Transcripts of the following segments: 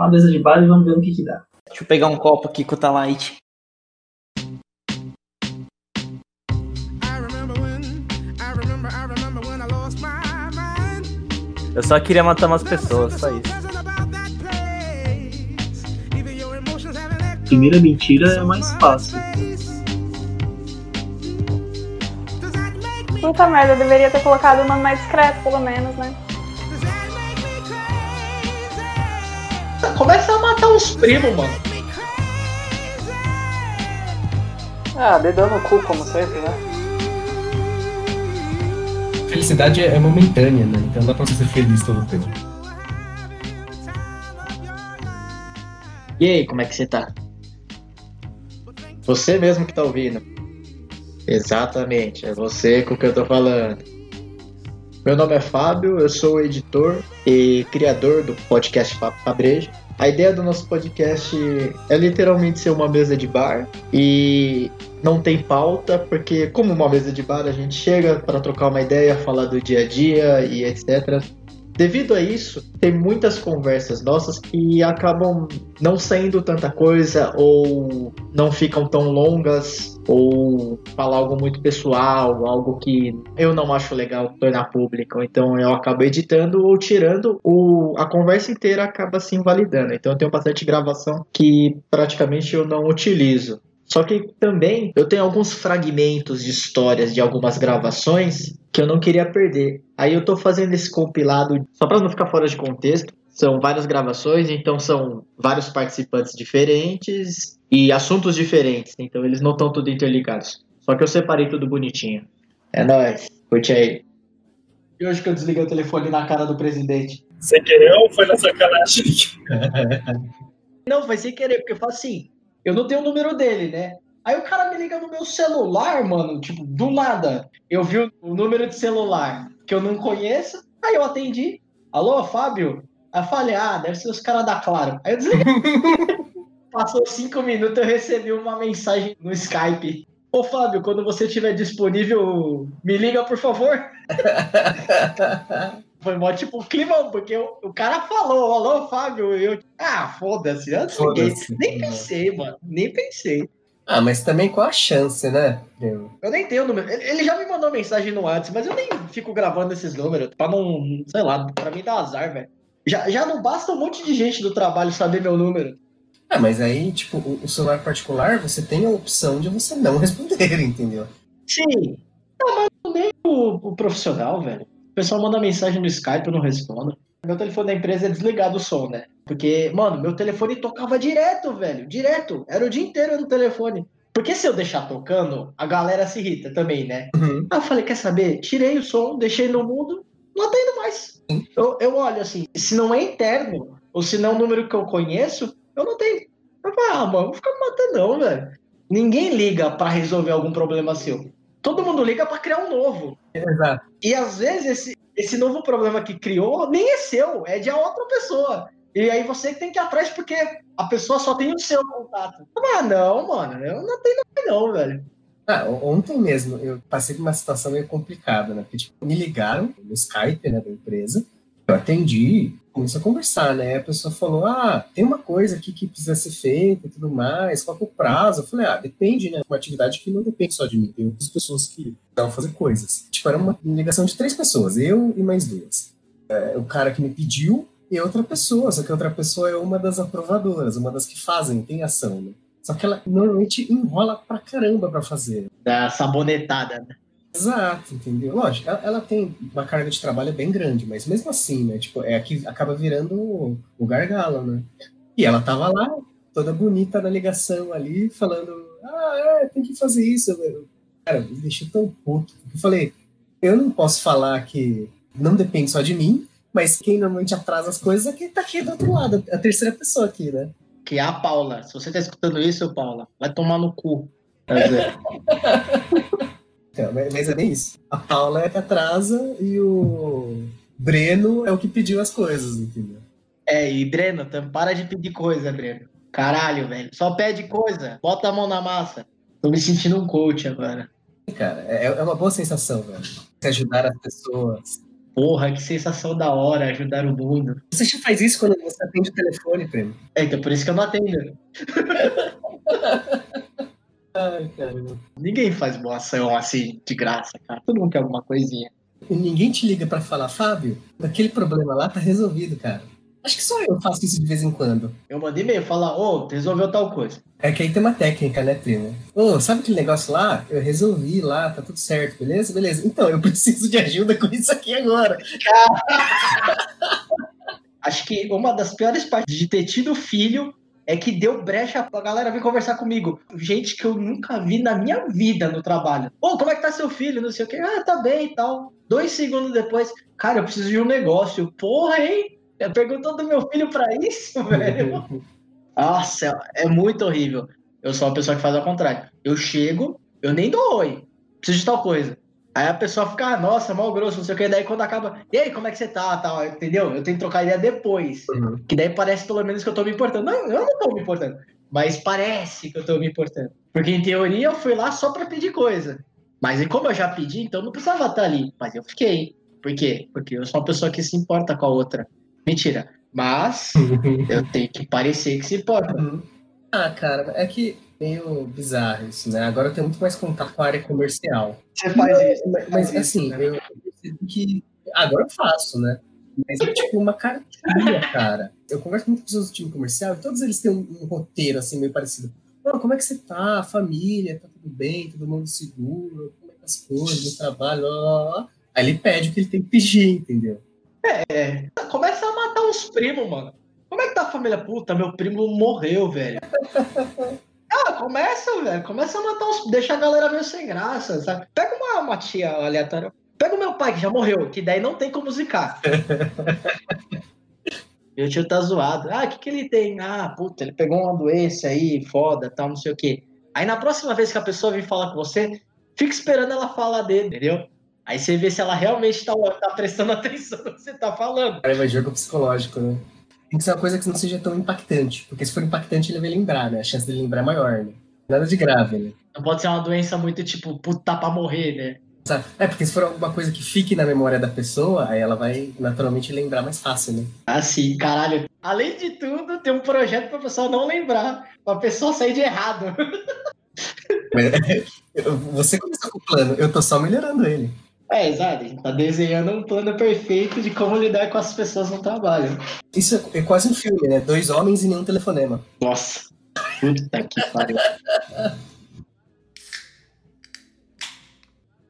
uma mesa de bar e vamos ver o que, que dá. Deixa eu pegar um copo aqui com o Talite. Eu só queria matar umas pessoas, só isso. Primeira mentira é mais fácil. Puta merda, eu deveria ter colocado o nome mais discreto, pelo menos, né? Começa a matar os primos, mano. Ah, dedão no cu, como sempre, né? Felicidade é momentânea, né? Então dá pra você ser feliz todo o tempo. E aí, como é que você tá? Você mesmo que tá ouvindo. Exatamente, é você com o que eu tô falando. Meu nome é Fábio, eu sou editor e criador do podcast Fabrejo. A ideia do nosso podcast é literalmente ser uma mesa de bar e não tem pauta, porque como uma mesa de bar a gente chega para trocar uma ideia, falar do dia a dia e etc. Devido a isso, tem muitas conversas nossas que acabam não saindo tanta coisa ou não ficam tão longas ou falar algo muito pessoal, algo que eu não acho legal tornar público. Então eu acabo editando ou tirando, o, a conversa inteira acaba se invalidando. Então eu tenho bastante gravação que praticamente eu não utilizo. Só que também eu tenho alguns fragmentos de histórias de algumas gravações que eu não queria perder. Aí eu tô fazendo esse compilado só para não ficar fora de contexto. São várias gravações, então são vários participantes diferentes e assuntos diferentes. Então eles não estão tudo interligados. Só que eu separei tudo bonitinho. É nóis. Curte aí. E hoje que eu desliguei o telefone na cara do presidente? Sem querer ou foi na sacanagem? não, foi sem querer, porque eu falo assim, eu não tenho o número dele, né? Aí o cara me liga no meu celular, mano, tipo, do nada. Eu vi o número de celular que eu não conheço, aí eu atendi. Alô, Fábio? Aí eu falei, ah, deve ser os caras da Claro. Aí eu desliguei. Passou cinco minutos, eu recebi uma mensagem no Skype. Ô Fábio, quando você estiver disponível, me liga, por favor. Foi mó tipo climão, porque o, o cara falou, alô, Fábio, eu. Ah, foda-se, eu foda nem pensei, mano, nem pensei. Ah, mas também qual a chance, né? Eu, eu nem tenho o número. Ele já me mandou mensagem no WhatsApp, mas eu nem fico gravando esses números pra não, sei lá, pra mim dá azar, velho. Já, já não basta um monte de gente do trabalho saber meu número. Ah, mas aí, tipo, o, o celular particular, você tem a opção de você não responder, entendeu? Sim. Não, mas nem o, o profissional, velho. O pessoal manda mensagem no Skype, eu não respondo. Meu telefone da empresa é desligado o som, né? Porque, mano, meu telefone tocava direto, velho. Direto. Era o dia inteiro no telefone. Porque se eu deixar tocando, a galera se irrita também, né? Uhum. Aí eu falei, quer saber? Tirei o som, deixei no mundo, não atendo mais. Eu, eu olho assim, se não é interno, ou se não é um número que eu conheço, eu não tenho. Eu falo, ah, mano, não fica me matando não, velho. Ninguém liga para resolver algum problema seu. Todo mundo liga para criar um novo. Exato. E às vezes esse, esse novo problema que criou nem é seu, é de outra pessoa. E aí você tem que ir atrás porque a pessoa só tem o seu contato. Ah, não, mano, eu não tenho não, velho. Ah, ontem mesmo eu passei por uma situação meio complicada, né? Porque tipo, me ligaram no Skype, né, da empresa. Eu atendi, começou a conversar, né? A pessoa falou: Ah, tem uma coisa aqui que precisa ser feita e tudo mais, qual é o prazo? Eu falei: Ah, depende, né? Uma atividade que não depende só de mim, tem outras pessoas que vão fazer coisas. Tipo, era uma ligação de três pessoas, eu e mais duas. É, o cara que me pediu e outra pessoa, só que outra pessoa é uma das aprovadoras, uma das que fazem, tem ação, né? Só que ela normalmente enrola pra caramba pra fazer. Da sabonetada, né? Exato, entendeu? Lógico, ela, ela, tem uma carga de trabalho bem grande, mas mesmo assim, né? Tipo, é que acaba virando o, o gargalo, né? E ela tava lá, toda bonita na ligação ali, falando: Ah, é, tem que fazer isso. Cara, me deixou tão puto. Eu falei: Eu não posso falar que não depende só de mim, mas quem normalmente atrasa as coisas é quem tá aqui do outro lado, a terceira pessoa aqui, né? Que é a Paula. Se você tá escutando isso, Paula, vai tomar no cu. Então, mas é bem isso. A Paula é que atrasa e o Breno é o que pediu as coisas, entendeu? É, e Breno, para de pedir coisa, Breno. Caralho, velho. Só pede coisa. Bota a mão na massa. Tô me sentindo um coach agora. Cara, é, é uma boa sensação, velho. Se ajudar as pessoas. Porra, que sensação da hora ajudar o mundo. Você já faz isso quando você atende o telefone, prêmio? É, então por isso que eu não atendo. Ai, caramba. Ninguém faz boa ação assim, de graça, cara. Todo mundo quer alguma coisinha. E ninguém te liga pra falar, Fábio, aquele problema lá tá resolvido, cara. Acho que só eu faço isso de vez em quando. Eu mandei e-mail falar, ô, resolveu tal coisa. É que aí tem uma técnica, né, primo? Ô, sabe aquele negócio lá? Eu resolvi lá, tá tudo certo, beleza? Beleza. Então, eu preciso de ajuda com isso aqui agora. Acho que uma das piores partes de ter tido filho é que deu brecha pra galera vir conversar comigo. Gente que eu nunca vi na minha vida no trabalho. Ô, como é que tá seu filho? Não sei o quê. Ah, tá bem e tal. Dois segundos depois, cara, eu preciso de um negócio. Porra, hein? Perguntou do meu filho pra isso, velho. Nossa, é muito horrível. Eu sou uma pessoa que faz ao contrário. Eu chego, eu nem dou oi. Preciso de tal coisa. Aí a pessoa fica, ah, nossa, mal grosso, não sei o que. Daí quando acaba, e aí, como é que você tá? Tal, entendeu? Eu tenho que trocar ideia depois. Uhum. Que daí parece pelo menos que eu tô me importando. Não, eu não tô me importando. Mas parece que eu tô me importando. Porque em teoria eu fui lá só pra pedir coisa. Mas e como eu já pedi, então não precisava estar ali. Mas eu fiquei. Por quê? Porque eu sou uma pessoa que se importa com a outra. Mentira. Mas eu tenho que parecer que se importa. Ah, cara, é que meio bizarro isso, né? Agora eu tenho muito mais contato com a área comercial. Você faz isso. Mas, mas, assim, eu percebi que. Agora eu faço, né? Mas é tipo uma cartilha, cara. Eu converso com muitas pessoas do time comercial e todos eles têm um, um roteiro assim meio parecido. Oh, como é que você tá? A família, tá tudo bem? Todo mundo seguro? Como é que as coisas, no trabalho? Lá, lá, lá. Aí ele pede o que ele tem que pedir, entendeu? É. Começa a matar os primos, mano. Como é que tá a família? Puta, meu primo morreu, velho. Ah, começa, velho. Começa a matar os. Deixa a galera meio sem graça, sabe? Pega uma, uma tia aleatória. Pega o meu pai, que já morreu, que daí não tem como zicar. Meu tio tá zoado. Ah, o que, que ele tem? Ah, puta, ele pegou uma doença aí, foda, tal, não sei o quê. Aí na próxima vez que a pessoa vir falar com você, fica esperando ela falar dele, entendeu? Aí você vê se ela realmente tá, tá prestando atenção no que você tá falando. Aí vai jogo psicológico, né? Tem que ser uma coisa que não seja tão impactante. Porque se for impactante, ele vai lembrar, né? A chance dele lembrar é maior, né? Nada de grave, né? Não pode ser uma doença muito tipo, puta, pra morrer, né? É, porque se for alguma coisa que fique na memória da pessoa, aí ela vai naturalmente lembrar mais fácil, né? Assim, caralho. Além de tudo, tem um projeto pra pessoa não lembrar. Pra pessoa sair de errado. Mas, você começou com o plano, eu tô só melhorando ele. É, exato. A gente tá desenhando um plano perfeito de como lidar com as pessoas no trabalho. Isso é, é quase um filme, né? Dois homens e nenhum telefonema. Nossa. Puta que pariu.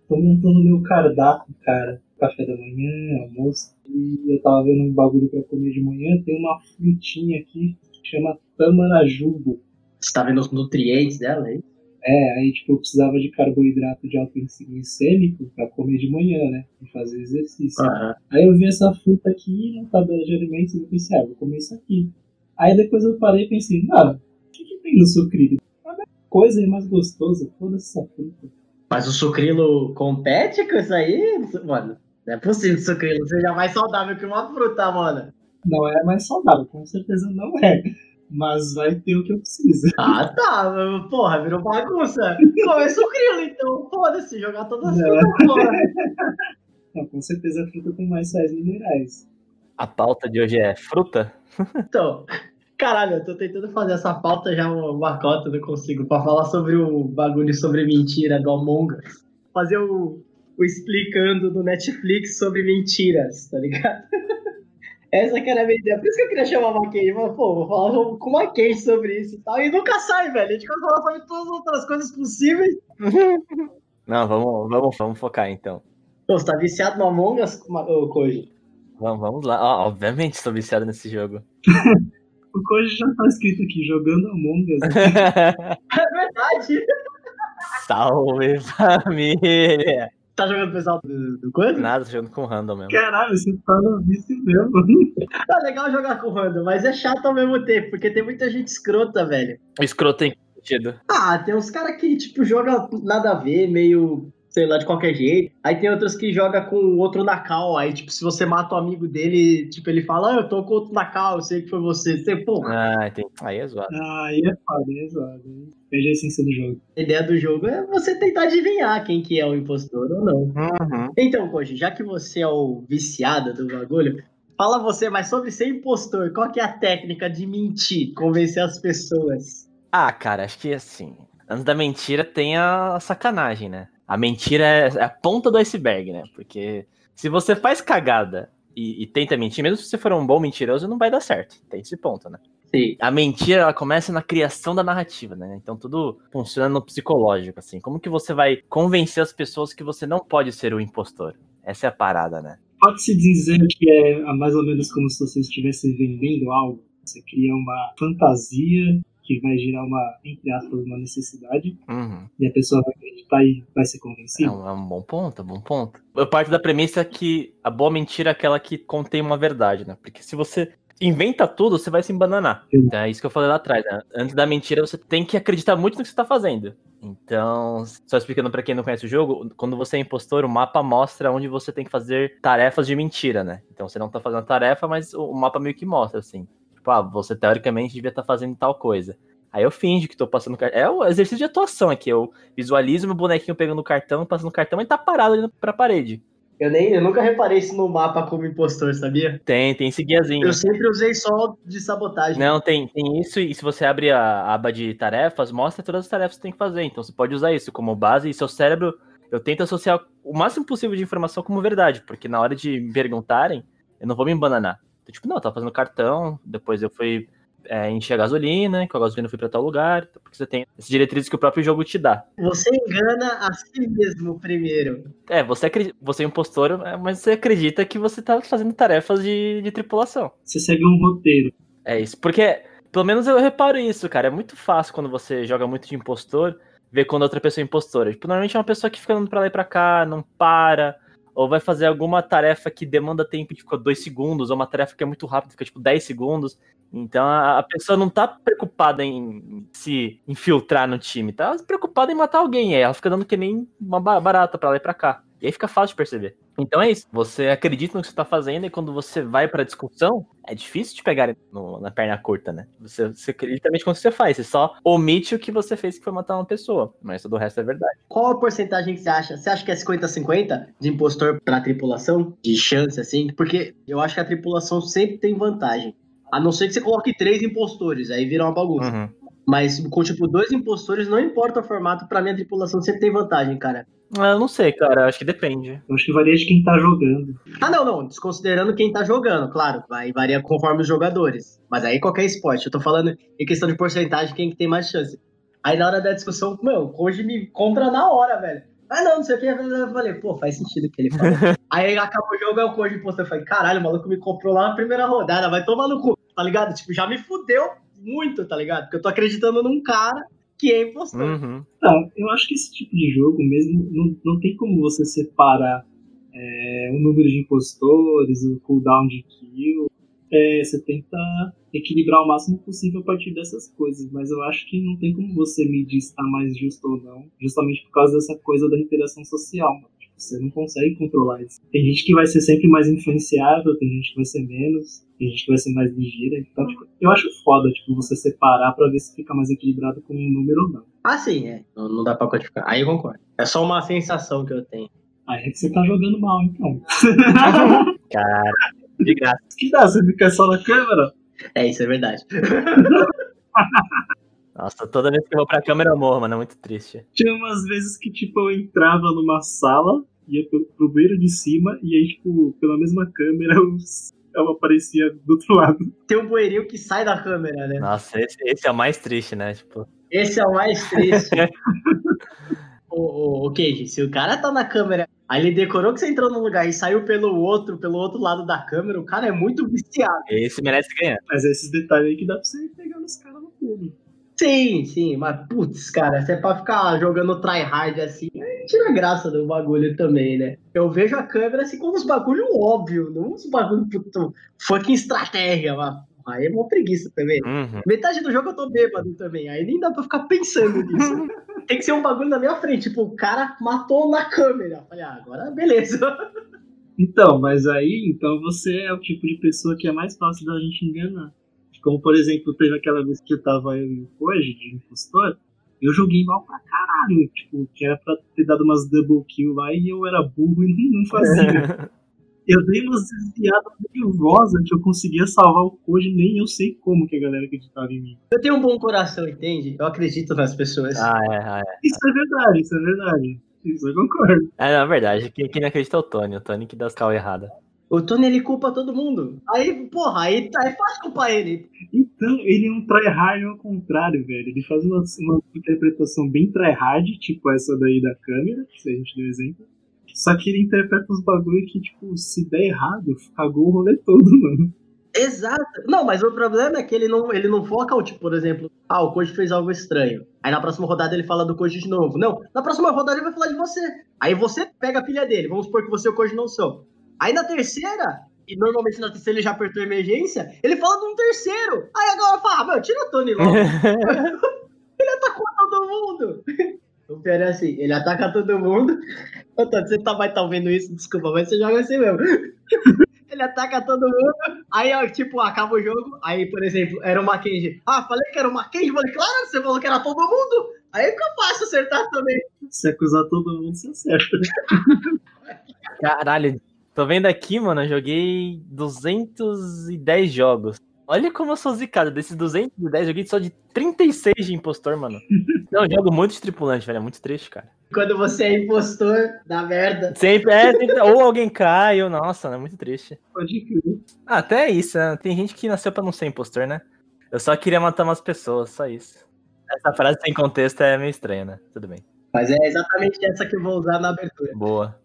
Tô montando meu cardápio, cara. Café da manhã, almoço. E eu tava vendo um bagulho pra comer de manhã. Tem uma frutinha aqui que chama tamarajubo. Você tá vendo os nutrientes dela aí? É, aí tipo, eu precisava de carboidrato de alto índice glicêmico pra comer de manhã, né? Pra fazer exercício. Aham. Aí eu vi essa fruta aqui na tabela de alimentos e eu pensei, ah, vou comer isso aqui. Aí depois eu parei e pensei, ah, o que, que tem no sucrilho? A coisa é mais gostosa, toda essa fruta. Mas o sucrilo compete com isso aí? Mano, não é possível que o sucrilo seja mais saudável que uma fruta, mano. Não é mais saudável, com certeza não é. Mas vai ter o que eu preciso. Ah, tá. mas, Porra, virou bagunça. Come sucrilo, então foda-se, jogar todas as Não. frutas fora. Não, com certeza a fruta tem mais sais minerais. A pauta de hoje é fruta? Então, caralho, eu tô tentando fazer essa pauta já uma, uma cota, não consigo, pra falar sobre o bagulho sobre mentira do Among Us. Fazer o, o explicando do Netflix sobre mentiras, tá ligado? Essa que era a minha ideia. Por isso que eu queria chamar a Maquei. Mas, pô, vou falar com uma Maquei sobre isso e tal. E nunca sai, velho. A gente vai falar sobre todas as outras coisas possíveis. Não, vamos, vamos, vamos focar então. Pô, você tá viciado no Among Us, Koji? Vamos, vamos lá. Ó, obviamente estou viciado nesse jogo. O Koji já tá escrito aqui, jogando Among Us. É verdade. Salve família! Tá jogando o pessoal do, do coisa? Nada, tô jogando com random mesmo. Caralho, você tá no vício mesmo. Tá legal jogar com o Random, mas é chato ao mesmo tempo, porque tem muita gente escrota, velho. O escroto tem sentido. Ah, tem uns caras que, tipo, jogam nada a ver, meio sei lá, de qualquer jeito. Aí tem outras que joga com o outro na cal. Aí, tipo, se você mata o amigo dele, tipo, ele fala, ah, eu tô com outro na cal, eu sei que foi você. Você, pô, Ah, entendi. Aí é zoado. Ah, aí é foda, aí é zoado. Perde a essência do jogo. a ideia do jogo é você tentar adivinhar quem que é o impostor ou não. Uhum. Então, Koji, já que você é o viciado do bagulho, fala você mais sobre ser impostor. Qual que é a técnica de mentir, convencer as pessoas? Ah, cara, acho que assim. Antes da mentira tem a sacanagem, né? A mentira é é a ponta do iceberg, né? Porque se você faz cagada e, e tenta mentir, mesmo se você for um bom mentiroso, não vai dar certo. Tem esse ponto, né? Sim. A mentira, ela começa na criação da narrativa, né? Então tudo funciona no psicológico, assim. Como que você vai convencer as pessoas que você não pode ser o impostor? Essa é a parada, né? Pode-se dizer que é mais ou menos como se você estivesse vendendo algo. Você cria uma fantasia que vai gerar uma, entre aspas, uma necessidade, Uhum. e a pessoa vai e vai ser É convencida. um, é um bom ponto, é um bom ponto. Eu parto da premissa que a boa mentira é aquela que contém uma verdade, né? Porque se você inventa tudo, você vai se embananar. Então, é isso que eu falei lá atrás, né? Antes da mentira, você tem que acreditar muito no que você tá fazendo. Então, só explicando pra quem não conhece o jogo, quando você é impostor, o mapa mostra onde você tem que fazer tarefas de mentira, né? Então você não tá fazendo a tarefa, mas o mapa meio que mostra, assim. Tipo, ah, você teoricamente devia estar fazendo tal coisa. Aí eu finjo que tô passando cartão. É o exercício de atuação aqui. Eu visualizo meu bonequinho pegando o cartão, passando o cartão, e tá parado ali pra parede. Eu, nem, eu nunca reparei isso no mapa como impostor, sabia? Tem, tem esse guiazinho. Eu sempre usei só de sabotagem. Não, tem, tem isso, e se você abre a aba de tarefas, mostra todas as tarefas que você tem que fazer. Então você pode usar isso como base e seu cérebro. Eu tento associar o máximo possível de informação como verdade, porque na hora de me perguntarem, eu não vou me embananar. Então, tipo, não, eu tava fazendo cartão, depois eu fui é, encher a gasolina, com a gasolina eu fui pra tal lugar, porque você tem essas diretrizes que o próprio jogo te dá. Você engana a si mesmo primeiro. É, você, acredita, você é impostor, é, mas você acredita que você tá fazendo tarefas de, de tripulação. Você segue um roteiro. É isso, porque pelo menos eu reparo isso, cara. É muito fácil quando você joga muito de impostor ver quando outra pessoa é impostora. Tipo, normalmente é uma pessoa que fica andando pra lá e pra cá, não para, ou vai fazer alguma tarefa que demanda tempo e fica dois segundos, ou uma tarefa que é muito rápida, fica tipo 10 segundos. Então a, pessoa não tá preocupada em se infiltrar no time, tá preocupada em matar alguém. Ela fica dando que nem uma ba- barata pra lá e pra cá. E aí fica fácil de perceber. Então é isso. Você acredita no que você tá fazendo e quando você vai pra discussão, é difícil de pegar no- na perna curta, né? Você, você literalmente quando você faz, você só omite o que você fez que foi matar uma pessoa. Mas todo o resto é verdade. Qual a porcentagem que você acha? Você acha que é 50-50 de impostor pra tripulação? De chance, assim? Porque eu acho que a tripulação sempre tem vantagem. A não ser que você coloque três impostores, aí vira uma bagunça. Uhum. Mas com, tipo, dois impostores, não importa o formato, pra mim a tripulação sempre tem vantagem, cara. Ah, Eu não sei, cara. Acho que depende. Eu acho que varia de quem tá jogando. Ah, não, não. Desconsiderando quem tá jogando, claro. Vai varia conforme os jogadores. Mas aí qualquer esporte. Eu tô falando em questão de porcentagem, quem que tem mais chance. Aí na hora da discussão, meu, o Koji me compra na hora, velho. Ah, não, não sei o que. Eu falei, pô, faz sentido o que ele falou. aí acaba o jogo, aí o Koji postou. Eu falei, caralho, o maluco me comprou lá na primeira rodada. Vai tomar no cu, tá ligado? Tipo, já me fudeu muito, tá ligado? Porque eu tô acreditando num cara que é impostor. Uhum. Ah, eu acho que esse tipo de jogo mesmo não, não tem como você separar é, o número de impostores, o cooldown de kill. É, você tenta equilibrar o máximo possível a partir dessas coisas, mas eu acho que não tem como você medir se tá mais justo ou não, justamente por causa dessa coisa da interação social. Você não consegue controlar isso. Tem gente que vai ser sempre mais influenciável, tem gente que vai ser menos, tem gente que vai ser mais ligeira. Então, tipo, eu acho foda tipo, você separar pra ver se fica mais equilibrado com um número ou não. Ah, sim, é. Não, não dá pra quantificar. Aí eu concordo. É só uma sensação que eu tenho. Aí é que você tá jogando mal, então. Cara, de graça. que dá? Você fica só na câmera? É, isso é verdade. Nossa, toda vez que eu vou pra câmera eu morro, mano. É muito triste. Tinha umas vezes que, tipo, eu entrava numa sala, ia pro, pro banheiro de cima, e aí, tipo, pela mesma câmera, eu, eu aparecia do outro lado. Tem um bueirinho que sai da câmera, né? Nossa, esse, esse é o mais triste, né? Tipo, Esse é o mais triste. o, o, o Keiji, se o cara tá na câmera, aí ele decorou que você entrou num lugar e saiu pelo outro, pelo outro lado da câmera, o cara é muito viciado. esse merece ganhar. Mas é esses detalhes aí que dá pra você pegar nos caras no pulo. Sim, sim, mas putz, cara, se é pra ficar jogando tryhard assim, tira a graça do bagulho também, né? Eu vejo a câmera assim como uns bagulho óbvio, não uns bagulho puto, fucking estratégia, mas Aí é uma preguiça também. Uhum. Metade do jogo eu tô bêbado também. Aí nem dá pra ficar pensando nisso. Tem que ser um bagulho na minha frente. Tipo, o cara matou na câmera. Falei, ah, agora beleza. Então, mas aí, então você é o tipo de pessoa que é mais fácil da gente enganar. Como, por exemplo, teve aquela vez que eu tava eu e o Koji, de impostor, eu joguei mal pra caralho. Tipo, que era pra ter dado umas double kill lá e eu era burro e não, não fazia. eu dei umas desviadas nervosas que eu conseguia salvar o Koji, nem eu sei como que a galera acreditava em mim. Eu tenho um bom coração, entende? Eu acredito nas pessoas. Ah, é, ah, é. Isso é verdade, isso é verdade. Isso eu concordo. É, na verdade, quem, quem não acredita é o Tony. O Tony que dá as cal errada. O Tony, ele culpa todo mundo. Aí, porra, aí tá, é fácil culpar ele. Então, ele é um tryhard ao contrário, velho. Ele faz uma, uma interpretação bem tryhard, tipo essa daí da câmera, que a gente deu exemplo. Só que ele interpreta uns bagulho que, tipo, se der errado, cagou o rolê todo, mano. Exato. Não, mas o problema é que ele não, ele não foca, o tipo, por exemplo, ah, o Koji fez algo estranho. Aí na próxima rodada ele fala do Koji de novo. Não, na próxima rodada ele vai falar de você. Aí você pega a pilha dele. Vamos supor que você e o Koji não são. Aí na terceira, e normalmente na terceira ele já apertou a emergência, ele fala de um terceiro. Aí agora fala, ah, meu, tira o Tony logo. ele atacou todo mundo. O pior é assim, ele ataca todo mundo. Ô, Tony, você tá, vai estar tá vendo isso, desculpa, mas você joga assim mesmo. ele ataca todo mundo, aí, ó, tipo, acaba o jogo, aí, por exemplo, era o Mackenzie. Ah, falei que era o Mackenzie, falei, claro, você falou que era todo mundo. Aí fica fácil acertar também. Se acusar todo mundo, você acerta. Caralho, tô vendo aqui, mano, eu joguei 210 jogos. Olha como eu sou zicado. Desses 210, eu joguei só de 36 de impostor, mano. Não, eu jogo muito de tripulante, velho. É muito triste, cara. Quando você é impostor, dá merda. Sempre, é, sempre, ou alguém cai, ou nossa, é muito triste. Pode crer. Ah, até isso, né? Tem gente que nasceu pra não ser impostor, né? Eu só queria matar umas pessoas, só isso. Essa frase sem contexto é meio estranha, né? Tudo bem. Mas é exatamente essa que eu vou usar na abertura. Boa.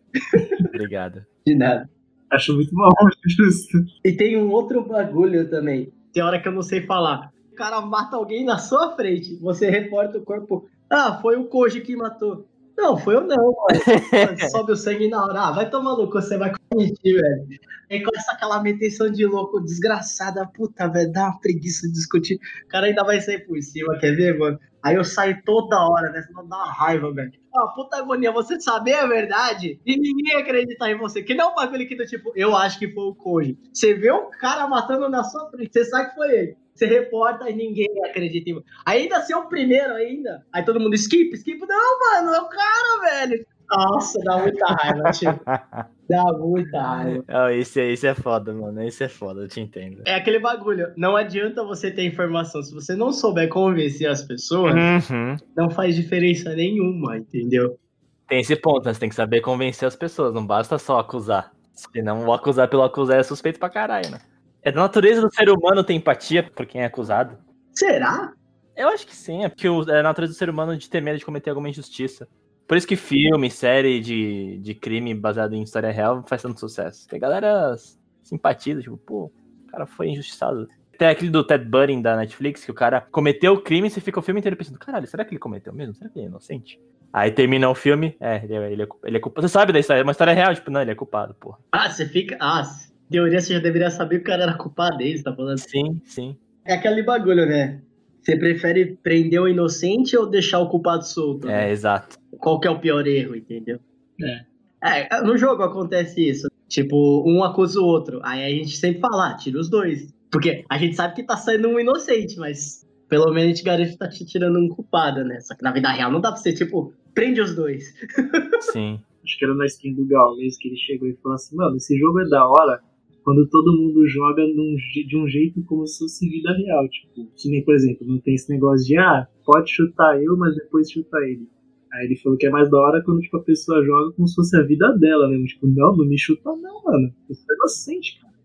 Obrigado. De nada. Acho muito mal, justo. E tem um outro bagulho também. Tem hora que eu não sei falar. O cara mata alguém na sua frente. Você reporta o corpo. Ah, foi o Koji que matou. Não, foi eu não, mano. Sobe o sangue na hora. Ah, vai tomar louco, você vai cometer, velho. Aí começa aquela meteção de louco desgraçada, puta, velho, dá uma preguiça de discutir. O cara ainda vai sair por cima, quer ver, mano? Aí eu saio toda hora, né? Senão dá uma raiva, velho. Ah, puta agonia, você saber a verdade e ninguém acreditar em você. Que não é um bagulho que do tipo, eu acho que foi o Koji. Você vê um cara matando na sua frente, você sabe que foi ele. Você reporta e ninguém acredita em você. Ainda ser o primeiro ainda. Aí todo mundo, skip, skip. Não, mano, é o cara, velho. Nossa, dá muita raiva, tio. Dá muita raiva. Oh, esse, esse é foda, mano. Esse é foda, eu te entendo. É aquele bagulho. Não adianta você ter informação. Se você não souber convencer as pessoas, Uhum. não faz diferença nenhuma, entendeu? Tem esse ponto, né? Você tem que saber convencer as pessoas, não basta só acusar. Senão o acusar pelo acusar é suspeito pra caralho, né? É da natureza do ser humano ter empatia por quem é acusado. Será? Eu acho que sim, é porque é a natureza do ser humano de ter medo de cometer alguma injustiça. Por isso que filme, série de, de crime baseado em história real faz tanto sucesso. Tem galera simpatiza, tipo, pô, o cara foi injustiçado. Tem aquele do Ted Bundy da Netflix, que o cara cometeu o crime e você fica o filme inteiro pensando, caralho, será que ele cometeu mesmo? Será que ele é inocente? Aí termina o filme, é, ele é, ele é, ele é culpado. Você sabe da história, é uma história real, tipo, não, ele é culpado, porra. Ah, você fica. Ah, teoria você já deveria saber que o cara era culpado dele, tá falando? Sim, sim. É aquele bagulho, né? Você prefere prender o inocente ou deixar o culpado solto? É, exato. Qual que é o pior erro, entendeu? É. É, no jogo acontece isso. Tipo, um acusa o outro. Aí a gente sempre fala, ah, tira os dois. Porque a gente sabe que tá saindo um inocente, mas pelo menos a gente garante que tá te tirando um culpado, né? Só que na vida real não dá pra ser, tipo, prende os dois. Sim. Acho que era na skin do Gaules que ele chegou e falou assim, mano, esse jogo é da hora quando todo mundo joga num de um jeito como se fosse vida real. Tipo, que nem, por exemplo, não tem esse negócio de, ah, pode chutar eu, mas depois chuta ele. Aí ele falou que é mais da hora quando tipo, a pessoa joga como se fosse a vida dela mesmo. Tipo, não, não me chuta não, mano. Você é inocente, cara.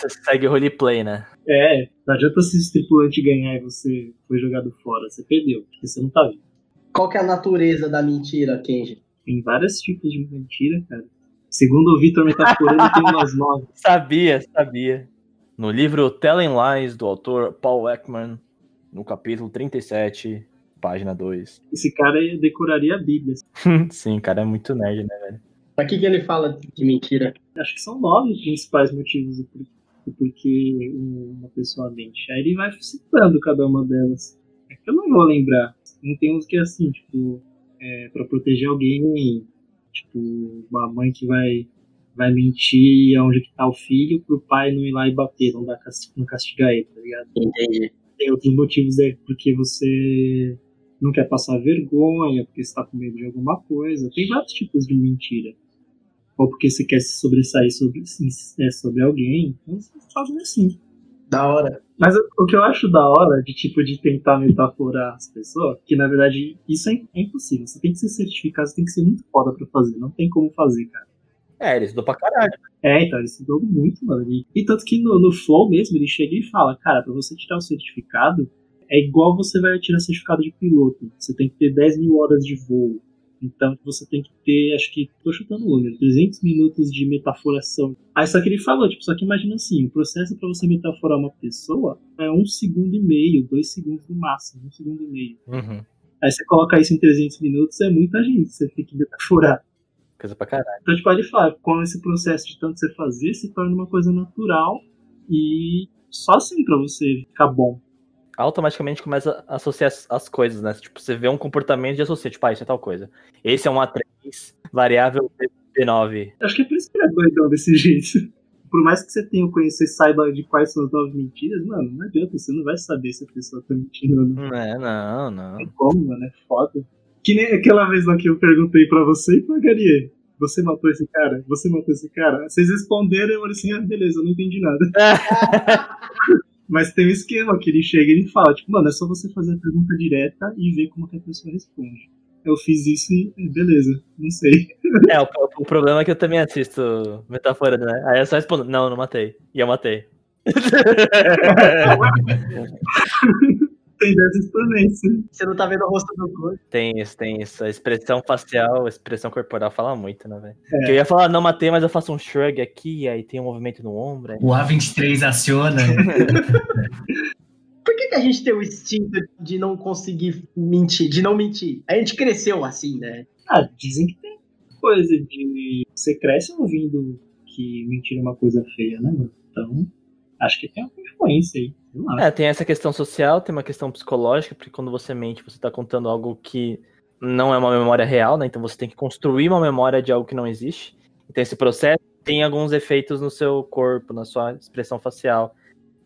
Você segue o roleplay, né? É, não adianta se o tripulante ganhar e você foi jogado fora. Você perdeu, porque você não tá vivo. Qual que é a natureza da mentira, Kenji? Tem vários tipos de mentira, cara. Segundo o Vitor Metaforando, tem umas nove. Sabia, sabia. No livro Telling Lies, do autor Paul Ekman, no capítulo 37, página 2. Esse cara decoraria a Bíblia. Sim, cara, é muito nerd, né, velho? Pra que, que ele fala de mentira? Acho que são nove principais motivos do porquê. o uma pessoa mente. Aí ele vai citando cada uma delas. É que eu não vou lembrar. Não tem uns que é assim, tipo, é, para proteger alguém, tipo, uma mãe que vai vai mentir aonde que tá o filho pro pai não ir lá e bater, não, dar, não castigar ele, tá ligado? Entendi. Tem outros motivos, é porque você não quer passar vergonha, porque você tá com medo de alguma coisa. Tem vários tipos de mentira. Ou porque você quer se sobressair sobre, é, sobre alguém. Então você faz assim. Da hora. Mas o que eu acho da hora de tipo de tentar metaforar as pessoas, que na verdade isso é, é impossível. Você tem que ser certificado, você tem que ser muito foda pra fazer. Não tem como fazer, cara. É, ele estudou pra caralho. É, então, ele estudou muito, mano. E, e tanto que no, no Flow mesmo, ele chega e fala, cara, pra você tirar o certificado, é igual você vai tirar certificado de piloto. Você tem que ter 10 mil horas de voo. Então você tem que ter, acho que, tô chutando o número, 300 minutos de metaforação. Aí só que ele falou, tipo, só que imagina assim, o processo para você metaforar uma pessoa é um segundo e meio, dois segundos no máximo, um segundo e meio. Uhum. Aí você coloca isso em 300 minutos, é muita gente, você tem que metaforar. Coisa pra caralho. Então, tipo, ele fala, com esse processo de tanto você fazer, se torna uma coisa natural e só assim pra você ficar bom. Automaticamente começa a associar as, as coisas, né? Tipo, você vê um comportamento e associa, tipo, ah, isso é tal coisa. Esse é um A3, variável B9. Acho que é por isso que ele é doidão desse jeito. Por mais que você tenha o conhecer saiba de quais são as novas mentiras, mano, não adianta, você não vai saber se a pessoa tá mentindo ou não. Não é, não, não. Tem como, mano, é foda. Que nem aquela vez lá que eu perguntei pra você e pra Garie. Você matou esse cara? Você matou esse cara? Vocês responderam e eu falei assim, ah, beleza, eu não entendi nada. Mas tem um esquema que ele chega e ele fala, tipo, mano, é só você fazer a pergunta direta e ver como que a pessoa responde. Eu fiz isso e beleza, não sei. É, o, o problema é que eu também assisto metáfora, né? Aí eu só respondo, não, eu não matei. E eu matei. tem dessas também, sim. Você não tá vendo o rosto do corpo. Tem isso, tem isso. A expressão facial, a expressão corporal fala muito, né, velho? É. Eu ia falar, não matei, mas eu faço um shrug aqui, aí tem um movimento no ombro. Aí... O A23 aciona. Por que, que a gente tem o instinto de não conseguir mentir, de não mentir? A gente cresceu assim, né? Ah, dizem que tem coisa de. Você cresce ouvindo que mentir é uma coisa feia, né, mano? Então, acho que tem uma influência aí. É, tem essa questão social, tem uma questão psicológica, porque quando você mente, você está contando algo que não é uma memória real, né? Então você tem que construir uma memória de algo que não existe. Então esse processo tem alguns efeitos no seu corpo, na sua expressão facial.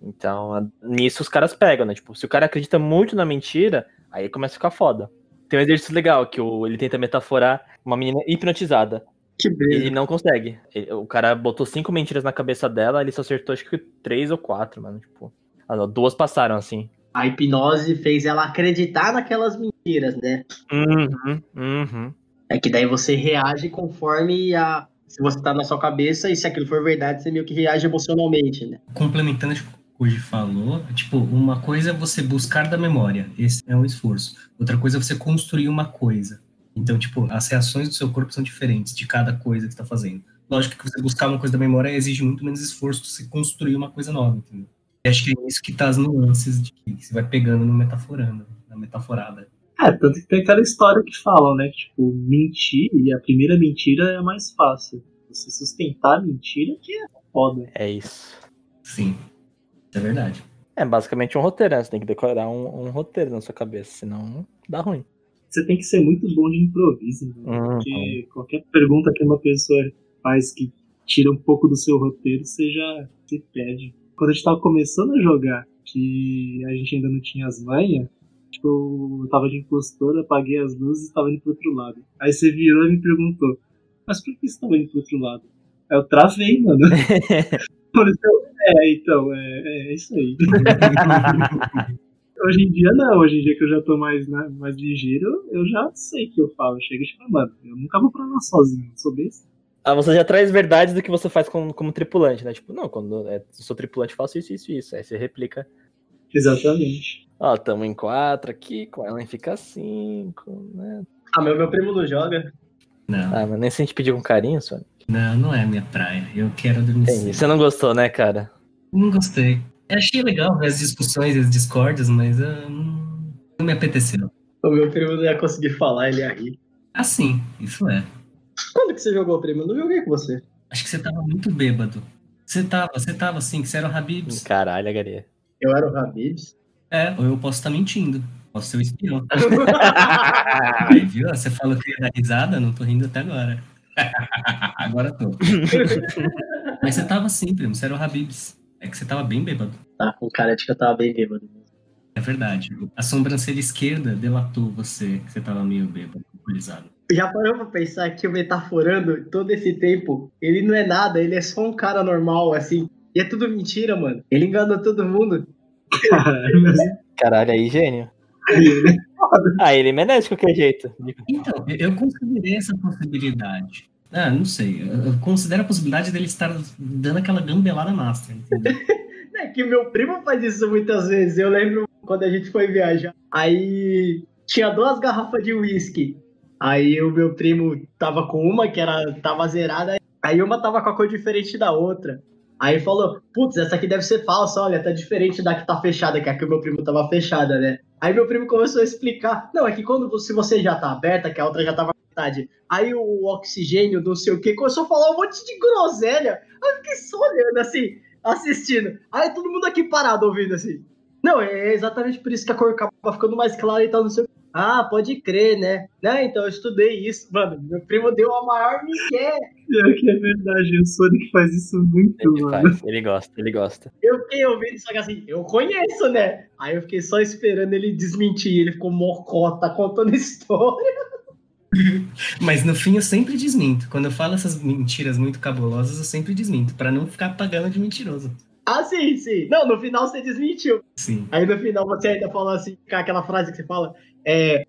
Então, nisso os caras pegam, né? Tipo, se o cara acredita muito na mentira, aí começa a ficar foda. Tem um exercício legal que ele tenta metaforar uma menina hipnotizada. Que beleza. Ele não consegue. Ele, o cara botou cinco mentiras na cabeça dela, ele só acertou acho que três ou quatro, mano. Tipo. Ah, duas passaram, assim. A hipnose fez ela acreditar naquelas mentiras, né? Uhum, uhum. É que daí você reage conforme a. Se você tá na sua cabeça e se aquilo for verdade, você meio que reage emocionalmente, né? Complementando o que o Koji falou, tipo, uma coisa é você buscar da memória, esse é um esforço. Outra coisa é você construir uma coisa. Então, tipo, as reações do seu corpo são diferentes de cada coisa que você tá fazendo. Lógico que você buscar uma coisa da memória exige muito menos esforço do que você construir uma coisa nova, entendeu? acho que é isso que tá as nuances de que você vai pegando no metaforando, na metaforada. É, tanto que tem aquela história que falam, né? Tipo, mentir, e a primeira mentira é a mais fácil. Você sustentar a mentira que é foda. É isso. Sim, é verdade. É basicamente um roteiro, né? Você tem que decorar um, um roteiro na sua cabeça, senão dá ruim. Você tem que ser muito bom de improviso, né? Uhum. Porque qualquer pergunta que uma pessoa faz que tira um pouco do seu roteiro, você já se perde quando a gente tava começando a jogar, que a gente ainda não tinha as manhas, tipo, eu tava de impostor, apaguei as luzes e tava indo pro outro lado. Aí você virou e me perguntou, mas por que você tava indo pro outro lado? Aí eu travei, mano. é, então, é, é isso aí. hoje em dia não, hoje em dia que eu já tô mais, né, mais ligeiro, eu já sei o que eu falo. Chega e falo, mano, eu nunca vou pra lá sozinho, sou besta. Ah, você já traz verdades do que você faz como, como tripulante, né? Tipo, não, quando é, sou tripulante, faço isso, isso, isso. Aí você replica. Exatamente. Ó, tamo em quatro aqui, com ela fica cinco, né? Ah, meu, meu primo não joga. Não. Ah, mas nem se a gente pedir com carinho, Sonic. Não, não é minha praia. Eu quero dormir. Entendi. Você não gostou, né, cara? Não gostei. Eu achei legal ver as discussões e as discórdias, mas uh, não, me apeteceu. O meu primo não ia conseguir falar, ele ia rir. Ah, sim, isso é. Quando que você jogou, primo? Eu não joguei com você. Acho que você tava muito bêbado. Você tava, você tava sim, que você era o Habibs. Caralho, Garia. Eu era o Habibs. É, ou eu posso estar mentindo. Posso ser o espião. Aí, viu? Você falou que ia dar risada, não tô rindo até agora. agora tô. Mas você tava sim, primo, você era o Habibs. É que você tava bem bêbado. Tá com cara de que eu tava bem bêbado. É verdade. A sobrancelha esquerda delatou você, que você tava meio bêbado, alcoolizado. Já parou pra pensar que o metaforando todo esse tempo, ele não é nada, ele é só um cara normal, assim. E é tudo mentira, mano. Ele engana todo mundo. Caralho, Caralho, aí, gênio. Ah, ele merece de qualquer jeito. Então, eu- eu considerei essa possibilidade. Ah, não sei. Eu considero a possibilidade dele estar dando aquela gambelada master, entendeu? É que meu primo faz isso muitas vezes. Eu lembro quando a gente foi viajar. Aí tinha duas garrafas de uísque. Aí o meu primo tava com uma que era tava zerada. Aí uma tava com a cor diferente da outra. Aí falou, putz, essa aqui deve ser falsa, olha, tá diferente da que tá fechada, que a que o meu primo tava fechada, né? Aí meu primo começou a explicar, não, é que quando se você já tá aberta, que a outra já tava metade, aí o oxigênio, não sei o que, começou a falar um monte de groselha. Aí eu fiquei só olhando assim, assistindo. Aí todo mundo aqui parado ouvindo assim. Não, é exatamente por isso que a cor acaba ficando mais clara e tal, não sei o. Ah, pode crer, né? Né, então eu estudei isso. Mano, meu primo deu a maior migué. Pior que é verdade, o Sonic faz isso muito, Ele mano. faz, ele gosta, ele gosta. Eu fiquei ouvindo, só que assim, eu conheço, né? Aí eu fiquei só esperando ele desmentir. Ele ficou mocota contando história. Mas no fim eu sempre desminto. Quando eu falo essas mentiras muito cabulosas, eu sempre desminto, pra não ficar pagando de mentiroso. Ah, sim, sim. Não, no final você desmentiu. Sim. Aí no final você ainda falou assim, com aquela frase que você fala, é,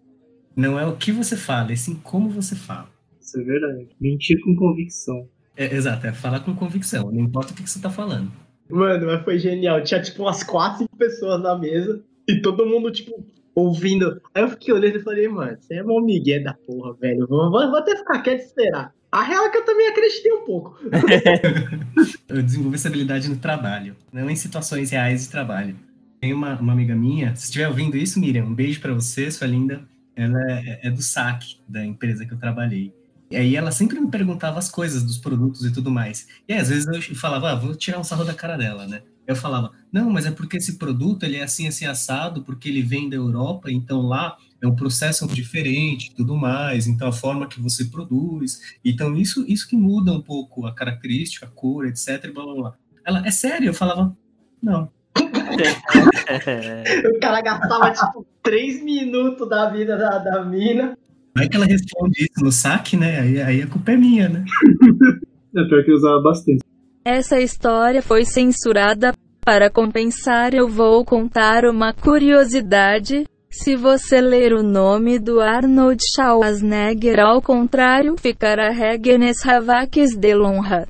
Não é o que você fala, é sim como você fala. Isso é verdade. Mentir com convicção. É, exato, é falar com convicção, não importa o que que você tá falando. Mano, mas foi genial. Tinha tipo umas quatro, cinco pessoas na mesa e todo mundo, tipo, ouvindo. Aí eu fiquei olhando e falei, mano, você é mó migué da porra, velho. Vou, vou, até ficar quieto e esperar. A real é que eu também acreditei um pouco. Eu desenvolvi essa habilidade no trabalho, não em situações reais de trabalho. Tem uma, uma amiga minha, se estiver ouvindo isso, Miriam, um beijo pra você, sua linda. Ela é, é do SAC, da empresa que eu trabalhei. E aí ela sempre me perguntava as coisas dos produtos e tudo mais. E aí, às vezes eu falava, ah, vou tirar um sarro da cara dela, né? Eu falava, não, mas é porque esse produto ele é assim, assim, assado, porque ele vem da Europa, então lá é um processo diferente e tudo mais, então a forma que você produz. Então isso, isso que muda um pouco a característica, a cor, etc, e blá, blá, blá. Ela, é sério? Eu falava, não. O cara gastava, tipo, três minutos da vida da, da mina. Vai que ela responde isso no saque, né? Aí, aí a culpa é minha, né? É pior que eu usava bastante. Essa história foi censurada. Para compensar, eu vou contar uma curiosidade. Se você ler o nome do Arnold Schwarzenegger ao contrário, ficará Regnes Havakes de Lonra.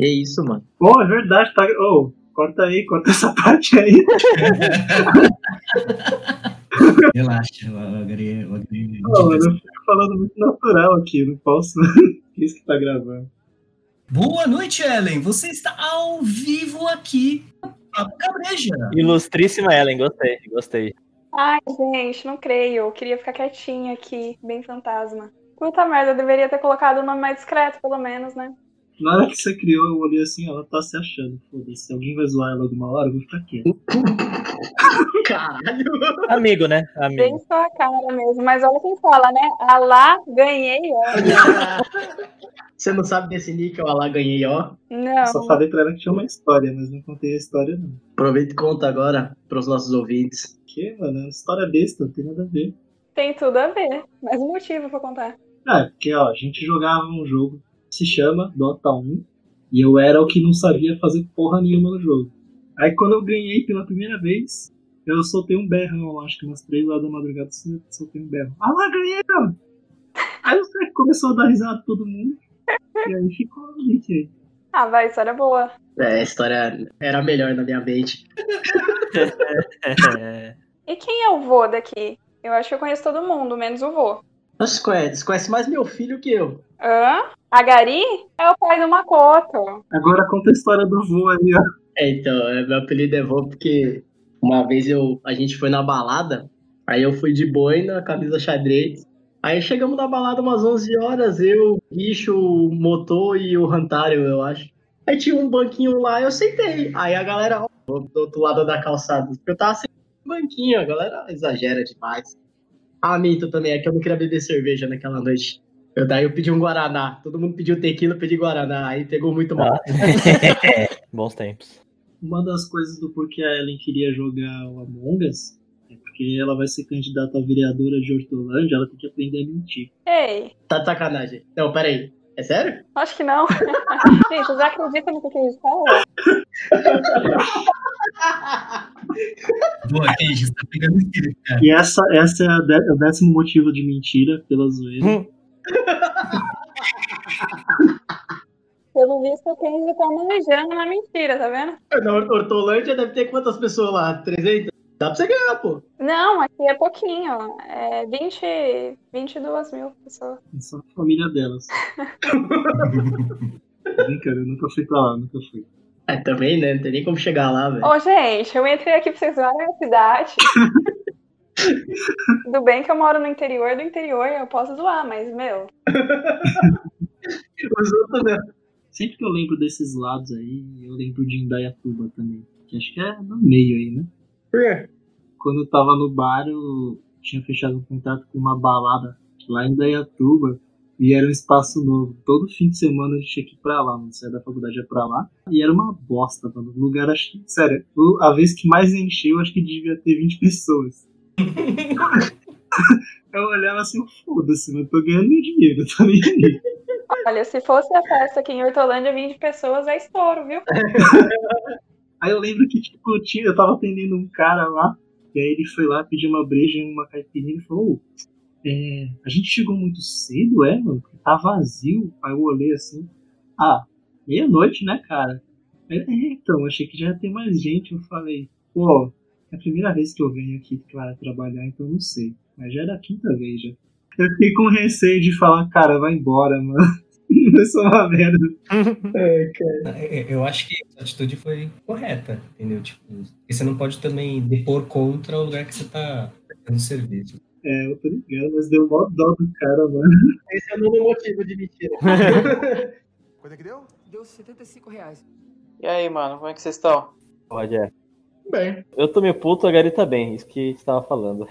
É isso, mano. Oh, é verdade, tá. Oh, corta aí, corta essa parte aí. Relaxa, eu agreguei. Eu Não, eu fico falando muito natural aqui, não posso. Isso que tá gravando. Boa noite, Ellen. Você está ao vivo aqui no Papo Cabreja. Ilustríssima Ellen, gostei, gostei. Ai, gente, não creio. Eu queria ficar quietinha aqui, bem fantasma. Puta merda, eu deveria ter colocado o nome mais discreto, pelo menos, né? Na hora que você criou, eu olhei assim, ela tá se achando. Foda-se, se alguém vai zoar ela alguma hora, eu vou ficar quieto. Caralho. Amigo, né? Bem Amigo. sua cara mesmo. Mas olha quem fala, né? Alá, ganhei, ó. Você não sabe desse nick, ó, lá ganhei, ó. Não. Só falei pra ela que tinha uma história, mas não contei a história, não. Aproveita e conta agora pros nossos ouvintes. Que, mano, é uma história besta, não tem nada a ver. Tem tudo a ver. Mais um motivo pra contar. Ah, é porque, ó, a gente jogava um jogo que se chama Dota 1 e eu era o que não sabia fazer porra nenhuma no jogo. Aí quando eu ganhei pela primeira vez, eu soltei um berrão, acho que umas 3 horas da madrugada eu soltei um berrão. Ah lá, ganhei, mano! Aí você começou a dar risada todo mundo. E aí ficou gente. Ah, vai, história boa. É, a história era melhor na minha mente. É, E quem é o vô daqui? Eu acho que eu conheço todo mundo, menos o vô. Você conhece, você conhece mais meu filho que eu. Hã? A Gari é o pai do Makoto. Agora conta a história do vô aí, ó. É, então, é, meu apelido é vô porque uma vez eu, a gente foi na balada, aí eu fui de boina, camisa xadrez. Aí chegamos na balada umas 11 horas, eu, o bicho, o motor e o Rantário, eu acho. Aí tinha um banquinho lá, eu sentei. Aí a galera, ó, do outro lado da calçada. Eu tava sentado no banquinho, a galera exagera demais. Ah, minto também, é que eu não queria beber cerveja naquela noite. Eu, daí eu pedi um Guaraná. Todo mundo pediu tequila, eu pedi Guaraná. Aí pegou muito mal. Bons tempos. Uma das coisas do porquê a Ellen queria jogar o Among Us porque ela vai ser candidata a vereadora de Hortolândia, ela tem que aprender a mentir. Ei, Tá de sacanagem. Não, peraí. É sério? acho que não. Gente, vocês acreditam no que eles falam? Boa, Kenji, você tá pegando espírito, cara. E essa, essa é a de- o décimo motivo de mentira pela zoeira. Hum. Pelo visto, o Kenji tá manejando na mentira, tá vendo? Na Hortolândia deve ter quantas pessoas lá? 300? Dá pra você ganhar, pô. Não, aqui é pouquinho. É 20, 22 mil pessoas. Só a família delas. Brincando, eu nunca fui pra lá, nunca fui. É, também, né? Não tem nem como chegar lá, velho. Ô, gente, eu entrei aqui pra vocês verem a cidade. Tudo bem que eu moro no interior do interior, eu posso zoar, mas, meu, Os outros. Sempre que eu lembro desses lados aí, eu lembro de Indaiatuba também. Que acho que é no meio aí, né? Por quê? Quando eu tava no bar, eu tinha fechado um contato com uma balada lá em Indaiatuba. E era um espaço novo. Todo fim de semana a gente tinha que ir pra lá, mano. Saia da faculdade ia pra lá. E era uma bosta, mano. O lugar, acho que, sério, a vez que mais encheu, acho que devia ter 20 pessoas. eu olhava assim, foda-se, mas tô ganhando meu dinheiro, tá nem aí. olha, se fosse a festa aqui em Hortolândia, 20 pessoas é estouro, viu? Aí eu lembro que, tipo, eu, tinha, eu tava atendendo um cara lá, e aí ele foi lá pedir uma breja e uma caipirinha e falou, "Ô, é, a gente chegou muito cedo, é, mano? Porque tá vazio. Aí eu olhei assim, ah, meia-noite, né, cara? Aí, é, então, achei que já ia ter mais gente. Eu falei, pô, é a primeira vez que eu venho aqui para trabalhar, então não sei. Mas já era a quinta vez já. Eu fiquei com receio de falar, cara, vai embora, mano. Vai ser uma merda. É, cara. É, Eu acho que a atitude foi correta, entendeu? Tipo, porque você não pode também depor contra o lugar que você tá prestando serviço. É, eu tô ligado, mas deu mó dó do cara, mano. Esse é o novo motivo de mentira. Quanto é que deu? Deu 75 reais. E aí, mano, como é que vocês estão? Pode, é. Bem. Eu tô meio puto, a Gary tá bem, isso que você tava falando.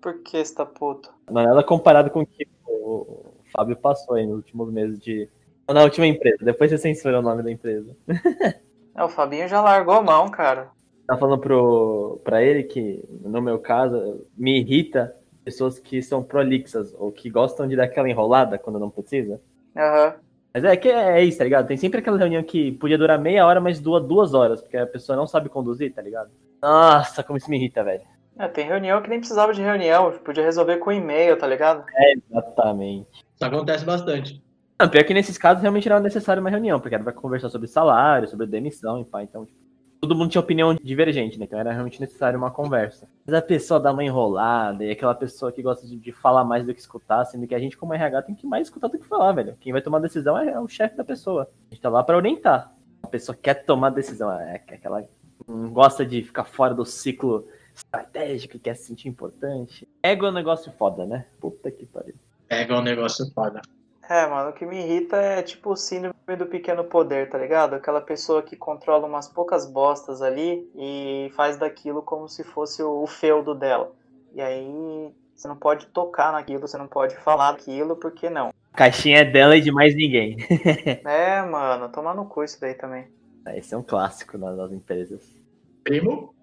Por que você tá puto? Não é nada comparado com o que o Fábio passou aí nos últimos meses de. Na última empresa, depois você censura o nome da empresa. É, o Fabinho já largou a mão, cara. Tá falando pro, pra ele que, no meu caso, me irrita pessoas que são prolixas ou que gostam de dar aquela enrolada quando não precisa. Aham. Mas é que é isso, tá ligado? Tem sempre aquela reunião que podia durar meia hora, mas dura duas horas, porque a pessoa não sabe conduzir, tá ligado? Nossa, como isso me irrita, velho. É, tem reunião que nem precisava de reunião, podia resolver com e-mail, tá ligado? Exatamente. Isso acontece bastante. Não, pior que nesses casos realmente não era necessário uma reunião, porque era pra conversar sobre salário, sobre demissão e pá, então tipo, todo mundo tinha opinião divergente, né? Então era realmente necessário uma conversa. Mas a pessoa dá uma enrolada, e aquela pessoa que gosta de, de falar mais do que escutar, sendo que a gente, como RH, tem que mais escutar do que falar, velho. Quem vai tomar decisão é, é o chefe da pessoa. A gente tá lá pra orientar. A pessoa quer tomar decisão, é é aquela. Não gosta de ficar fora do ciclo estratégico, quer se sentir importante. Ego é um negócio foda, né? Puta que pariu. Pega um negócio foda. É, mano, o que me irrita é tipo o síndrome do pequeno poder, tá ligado? Aquela pessoa que controla umas poucas bostas ali e faz daquilo como se fosse o, feudo dela. E aí você não pode tocar naquilo, você não pode falar daquilo, porque não? A caixinha é dela e de mais ninguém. É, mano, tomar no cu isso daí também. Esse é um clássico nas, nas empresas. Primo?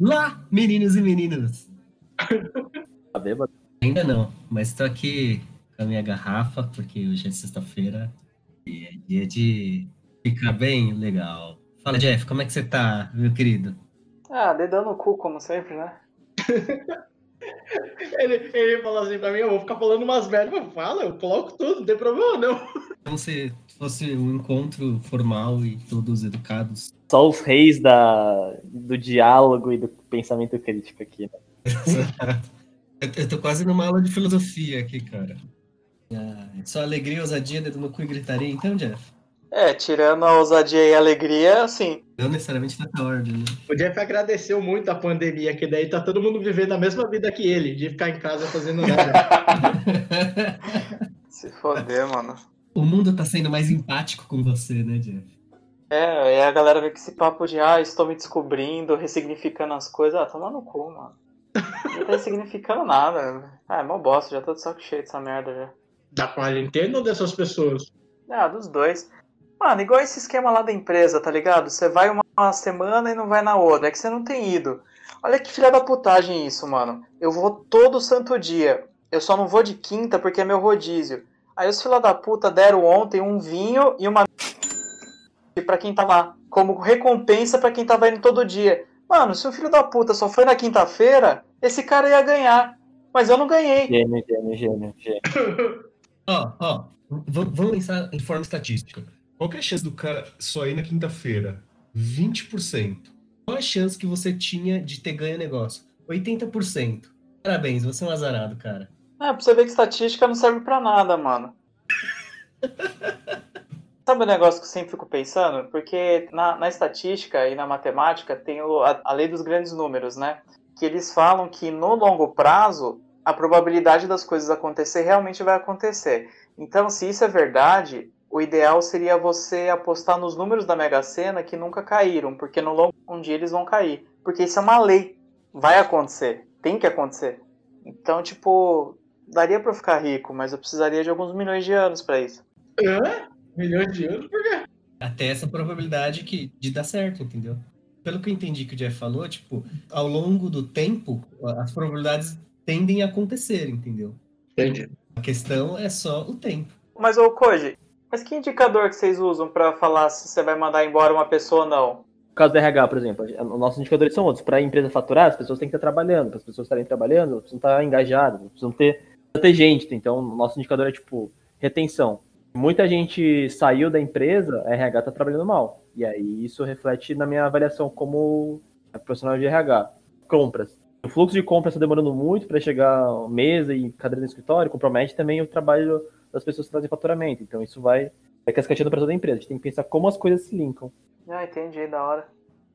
Olá, meninos e meninas! Tá bêbado? Ainda não, mas tô aqui com a minha garrafa, porque hoje é sexta-feira e é dia de ficar bem legal. Fala, Jeff, como é que você tá, meu querido? Ah, dedão no cu, como sempre, né? Ele, ele falou assim pra mim, eu vou ficar falando umas merdas. Eu falo, eu coloco tudo, não tem problema não. Como se fosse um encontro formal e todos educados. Só os reis da, do diálogo e do pensamento crítico aqui. Né? eu, eu tô quase numa aula de filosofia aqui, cara. Ah, só alegria, ousadia, dedo no cu e gritaria, então, Jeff? É, tirando a ousadia e a alegria, assim. Não necessariamente nessa ordem, né? O Jeff agradeceu muito a pandemia, que daí tá todo mundo vivendo a mesma vida que ele, de ficar em casa fazendo nada. Se foder, mano. O mundo tá sendo mais empático com você, né, Jeff? É, e a galera vem com esse papo de, ah, estou me descobrindo, ressignificando as coisas. Ah, toma no cu, mano. Não tá ressignificando nada. Ah, é mó bosta, já tô de saco cheio dessa merda já. Da quarentena ou dessas pessoas? Ah, dos dois. Mano, igual esse esquema lá da empresa, tá ligado? Você vai uma semana e não vai na outra. É que você não tem ido. Olha que filha da putagem isso, mano. Eu vou todo santo dia. Eu só não vou de quinta porque é meu rodízio. Aí os filha da puta deram ontem um vinho e uma pra quem tá lá. Como recompensa pra quem tava indo todo dia. Mano, se o filho da puta só foi na quinta-feira, esse cara ia ganhar. Mas eu não ganhei. Gênio, gênio, gênio, gênio. Ó, ó, vamos pensar em forma estatística. Qual que é a chance do cara só ir na quinta-feira? 20%. Qual a chance que você tinha de ter ganho o negócio? 80%. Parabéns, você é um azarado, cara. É, pra você ver que estatística não serve pra nada, mano. Sabe o negócio que eu sempre fico pensando? Porque na, na estatística e na matemática tem a, a lei dos grandes números, né? Que eles falam que no longo prazo a probabilidade das coisas acontecer realmente vai acontecer. Então, se isso é verdade, o ideal seria você apostar nos números da Mega Sena que nunca caíram, porque no longo um dia eles vão cair. Porque isso é uma lei. Vai acontecer. Tem que acontecer. Então, tipo, daria eu ficar rico, mas eu precisaria de alguns milhões de anos pra isso. Hã? Milhões de anos? Por quê? Até essa probabilidade que, de dar certo, entendeu? Pelo que eu entendi que o Jeff falou, tipo, ao longo do tempo, as probabilidades tendem a acontecer, entendeu? Entendi. A questão é só o tempo. Mas, ô Koji, mas que indicador que vocês usam pra falar se você vai mandar embora uma pessoa ou não? No caso do RH, por exemplo, os nossos indicadores são outros. Para a empresa faturar, as pessoas têm que estar trabalhando. Para as pessoas estarem trabalhando, elas precisam estar engajadas, precisam ter, precisam ter gente. Então, o nosso indicador é tipo retenção. Muita gente saiu da empresa, a RH está trabalhando mal. E aí isso reflete na minha avaliação como profissional de RH. Compras. O fluxo de compras está demorando muito para chegar mesa e cadeira no escritório, compromete também o trabalho das pessoas que trazem faturamento. Então isso vai, vai cascateando para toda a empresa. A gente tem que pensar como as coisas se linkam. Ah, entendi, da hora.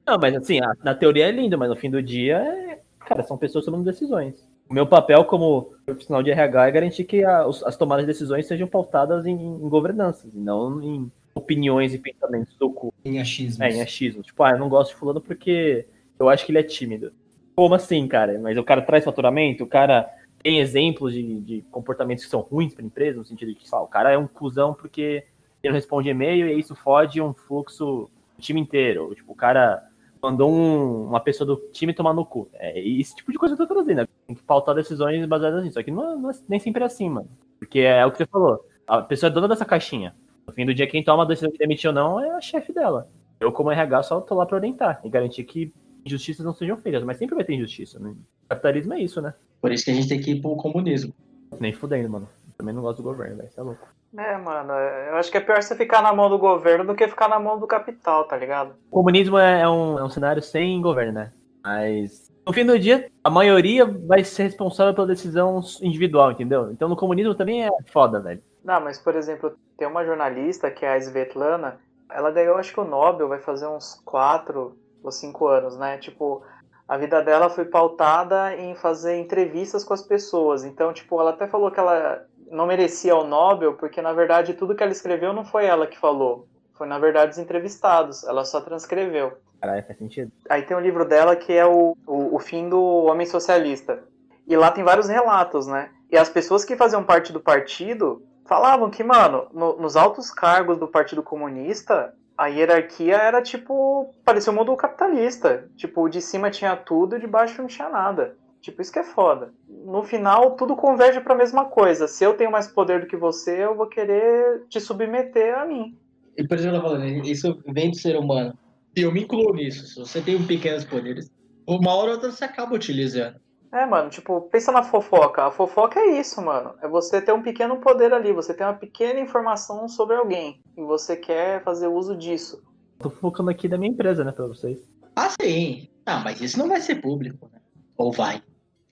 Não, mas assim, na teoria é lindo, mas no fim do dia, é, cara, são pessoas tomando decisões. O meu papel como profissional de RH é garantir que a- as tomadas de decisões sejam pautadas em, em governanças, e não em opiniões e pensamentos do cu. Em achismos. É, em achismo. Tipo, ah, eu não gosto de fulano porque eu acho que ele é tímido. Como assim, cara? Mas o cara traz faturamento, o cara tem exemplos de, de comportamentos que são ruins para a empresa, no sentido de que, lá, o cara é um cuzão porque ele não responde e-mail e isso fode um fluxo do time inteiro. Tipo, o cara mandou um- uma pessoa do time tomar no cu. É esse tipo de coisa que eu tô trazendo. né? Tem que pautar decisões baseadas nisso. Só que não, é- não é nem sempre é assim, mano. Porque é o que você falou. A pessoa é dona dessa caixinha. No fim do dia, quem toma a decisão de demitir ou não é a chefe dela. Eu, como RH, só tô lá pra orientar e garantir que injustiças não sejam feitas. Mas sempre vai ter injustiça, né? Capitalismo é isso, né? Por isso que a gente tem que ir pro comunismo. Nem fudendo, mano. Também não gosto do governo, velho. Você é louco. É, mano, eu acho que é pior você ficar na mão do governo do que ficar na mão do capital, tá ligado? O comunismo é é um, é um cenário sem governo, né? Mas no fim do dia, a maioria vai ser responsável pela decisão individual, entendeu? Então no comunismo também é foda, velho. Não, mas por exemplo, tem uma jornalista que é a Svetlana, ela ganhou acho que o Nobel vai fazer uns 4 ou 5 anos, né? Tipo, a vida dela foi pautada em fazer entrevistas com as pessoas. Então, tipo, ela até falou que ela não merecia o Nobel porque na verdade tudo que ela escreveu não foi ela que falou. Foi na verdade os entrevistados, ela só transcreveu. Caralho, faz sentido. Aí tem um livro dela que é o, o, o fim do homem socialista. E lá tem vários relatos, né? E as pessoas que faziam parte do partido falavam que, mano, no- nos altos cargos do Partido Comunista, a hierarquia era tipo. parecia o mundo capitalista. Tipo, de cima tinha tudo e de baixo não tinha nada. Tipo, isso que é foda. No final, tudo converge pra mesma coisa. Se eu tenho mais poder do que você, eu vou querer te submeter a mim. E por isso que eu tô falando, isso vem do ser humano. E eu me incluo nisso. Se você tem pequenos poderes, uma hora ou outra você acaba utilizando. É, mano, tipo, pensa na fofoca. A fofoca é isso, mano. É você ter um pequeno poder ali, você tem uma pequena informação sobre alguém e você quer fazer uso disso. Tô focando aqui da minha empresa, né, pra vocês. Ah, sim. Ah, mas isso não vai ser público, né? Ou vai?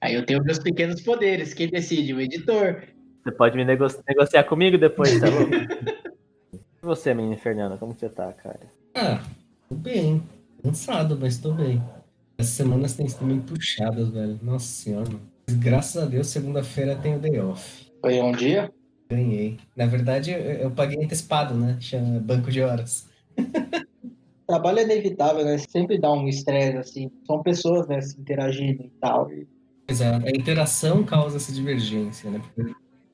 Aí eu tenho meus pequenos poderes. Quem decide? O editor. Você pode me nego- negociar comigo depois, tá louco? e você, menina Fernanda, como você tá, cara? Ah, tô bem. Cansado, mas tô bem. As semanas têm sido muito puxadas, velho. Nossa senhora. mano. Graças a Deus, segunda-feira tem o day off. Foi um dia? Ganhei. Na verdade, eu, eu paguei antecipado, né? Chama banco de horas. Trabalho é inevitável, né? Sempre dá um estresse, assim. São pessoas, né, se interagindo e tal. Exato. A interação causa essa divergência, né?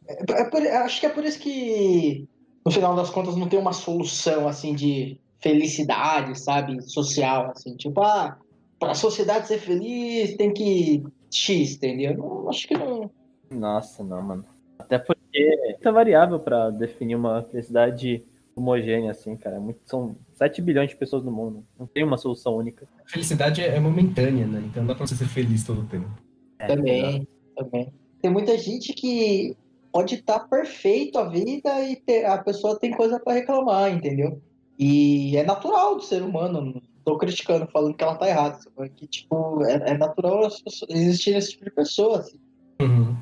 É, é por- acho que é por isso que, no final das contas, não tem uma solução, assim, de felicidade, sabe? Social, assim. Tipo, ah, pra sociedade ser feliz tem que X, entendeu? Não, acho que não... Nossa, não, mano. Até porque é muita variável pra definir uma felicidade homogênea, assim, cara. É muito- são 7 bilhões de pessoas no mundo. Não tem uma solução única. A felicidade é é momentânea, né? Então não dá pra você ser feliz todo o tempo. É, Também, também. Tem muita gente que pode estar perfeito a vida e ter- a pessoa tem coisa pra reclamar, entendeu? E é natural do ser humano, não tô criticando, falando que ela tá errada. Que, tipo, é, é natural pessoas- existir esse tipo de pessoa, assim. Uhum.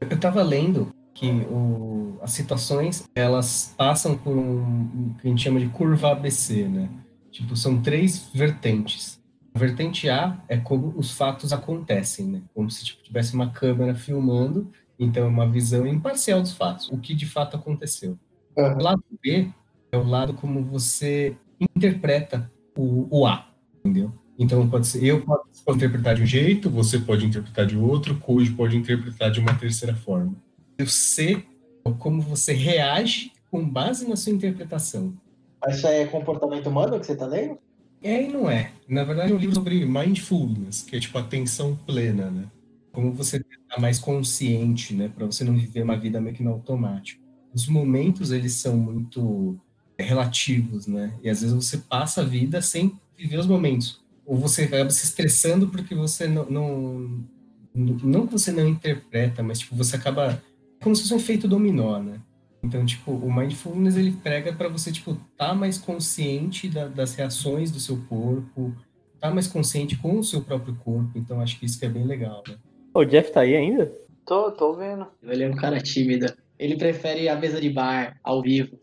Eu tava lendo que o- as situações, elas passam por um, um que a gente chama de curva ABC, né? Tipo, são três vertentes. Vertente A é como os fatos acontecem, né? Como se tipo, tivesse uma câmera filmando, então é uma visão imparcial dos fatos, o que de fato aconteceu. O lado B é o lado como você interpreta o, o A, entendeu? Então pode ser, eu posso interpretar de um jeito, você pode interpretar de outro, o Koji pode interpretar de uma terceira forma. E o C é como você reage com base na sua interpretação. Mas isso aí é comportamento humano que você tá lendo? É e não é. Na verdade, é um livro sobre mindfulness, que é tipo atenção plena, né? Como você estar mais consciente, né? Para você não viver uma vida meio que no automático. Os momentos, eles são muito relativos, né? E às vezes você passa a vida sem viver os momentos. Ou você acaba se estressando porque você não. Não, não que você não interpreta, mas tipo, você acaba. é Como se fosse um efeito dominó, né? Então, tipo, o mindfulness ele prega para você, tipo, tá mais consciente da- das reações do seu corpo, tá mais consciente com o seu próprio corpo. Então, acho que isso que é bem legal, né? O Jeff tá aí ainda? Tô, tô vendo. Ele é um cara tímido. Ele prefere a mesa de bar, ao vivo.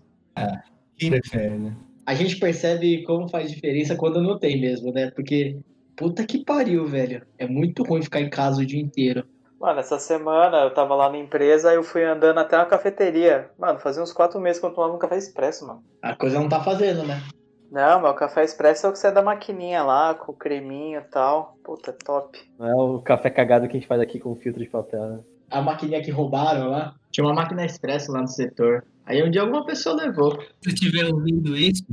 Quem prefere, né? A gente percebe como faz diferença quando não tem mesmo, né? Porque, puta que pariu, velho. É muito ruim ficar em casa o dia inteiro. Mano, essa semana eu tava lá na empresa e eu fui andando até uma cafeteria. Mano, fazia uns quatro meses que eu não tomava um café expresso, mano. A coisa não tá fazendo, né? Não, meu café expresso é o que você é da maquininha lá, com o creminho e tal. Puta, top. Não é o café cagado que a gente faz aqui com filtro de papel, né? A maquininha que roubaram lá. Tinha uma máquina expresso lá no setor. Aí um dia alguma pessoa levou. Se estiver ouvindo isso,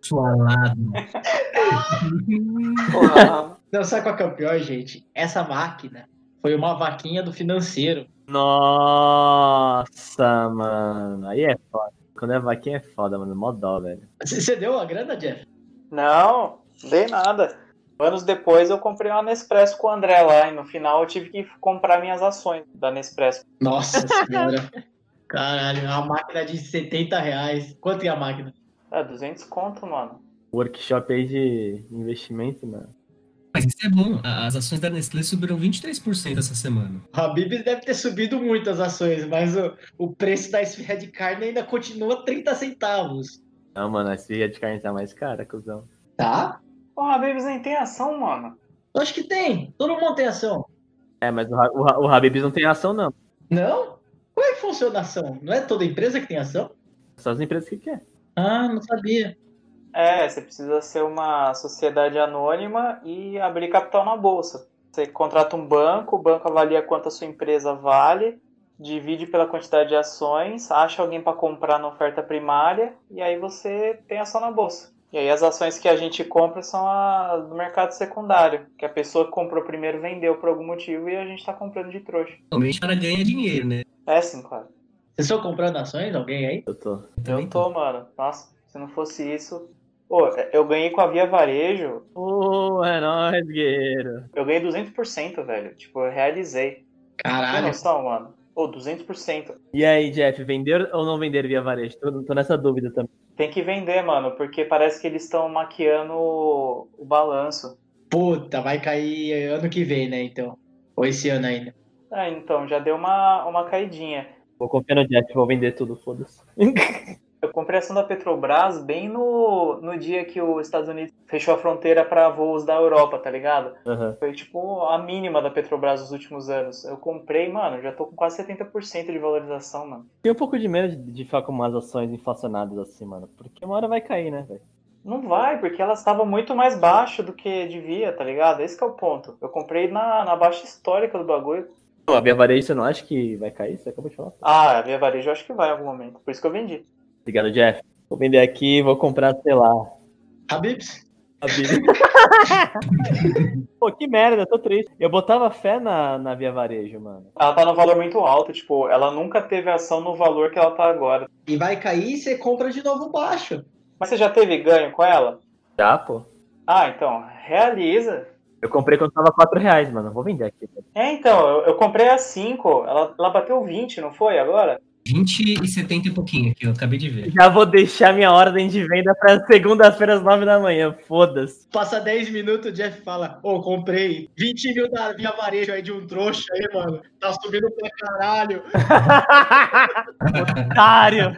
sua lado. Não, sabe qual que é o pior, gente? Essa máquina foi uma vaquinha do financeiro. Nossa, mano. Aí é foda. Quando é vaquinha é foda, mano. Mó dó, velho. Você deu a grana, Jeff? Não, dei nada. Anos depois eu comprei uma Nespresso com o André lá e no final eu tive que comprar minhas ações da Nespresso. Nossa senhora. Caralho, uma máquina de 70 reais. Quanto é a máquina? É, 200 conto, mano. Workshop aí de investimento, mano. Mas isso é bom. A- As ações da Nestlé subiram 23% essa semana. O Habib deve ter subido muito as ações, mas o, o preço da esfirra de carne ainda continua 30 centavos. Não, mano, esse dia de carne tá mais cara, cuzão. Tá? Porra, Babies nem tem ação, mano. Eu acho que tem. Todo mundo tem ação. É, mas o, o, o Habib's não tem ação, não. Não? Como é que funciona a ação? Não é toda empresa que tem ação? Só as empresas que quer. Ah, não sabia. É, você precisa ser uma sociedade anônima e abrir capital na bolsa. Você contrata um banco, o banco avalia quanto a sua empresa vale, divide pela quantidade de ações, acha alguém para comprar na oferta primária e aí você tem ação na bolsa. E aí as ações que a gente compra são as do mercado secundário, que a pessoa que comprou primeiro vendeu por algum motivo e a gente está comprando de trouxa. Realmente o cara ganha dinheiro, né? É sim, claro. Vocês estão comprando ações? Alguém aí? Eu tô. Eu tô, mano. Nossa, se não fosse isso. Pô, eu ganhei com a Via Varejo, Ô, é nóis, guerreiro. eu ganhei 200%, velho. Tipo, eu realizei. Tem Caralho. noção, mano? Ô, 200%. E aí, Jeff, vender ou não vender via varejo? Tô, tô nessa dúvida também. Tem que vender, mano, porque parece que eles estão maquiando o o balanço. Puta, vai cair ano que vem, né, então. Ou esse ano ainda. É, então, já deu uma, uma caidinha. Vou confiar no Jeff, vou vender tudo, foda-se. Eu comprei ação da Petrobras bem no, no dia que os Estados Unidos fechou a fronteira para voos da Europa, tá ligado? Aham. Foi tipo a mínima da Petrobras nos últimos anos. Eu comprei, mano, já tô com quase 70% de valorização, mano. Tenho um pouco de medo de, de ficar com umas ações inflacionadas assim, mano. Porque uma hora vai cair, né, velho? Não vai, porque elas estavam muito mais baixo do que devia, tá ligado? Esse que é o ponto. Eu comprei na, na baixa histórica do bagulho. A Via Varejo, você não acha que vai cair? Você acabou de falar. Ah, a minha varejo eu acho que vai em algum momento. Por isso que eu vendi. Obrigado, Jeff. Vou vender aqui vou comprar, sei lá, Habibs? Pô, que merda, tô triste. Eu botava fé na, na Via Varejo, mano. Ela tá no valor muito alto, tipo, ela nunca teve ação no valor que ela tá agora. E vai cair e você compra de novo baixo. Mas você já teve ganho com ela? Já, pô. Ah, então, realiza. Eu comprei quando tava 4 reais, mano. Vou vender aqui. É, então, eu, eu comprei a 5, ela, ela bateu 20, não foi agora? 20 e 70 e pouquinho aqui, eu acabei de ver. Já vou deixar minha ordem de venda pra segunda-feira às 9 da manhã. Foda-se. Passa 10 minutos, o Jeff fala, ô, comprei 20 mil da Via Varejo aí de um trouxa aí, mano. Tá subindo pra caralho. Otário.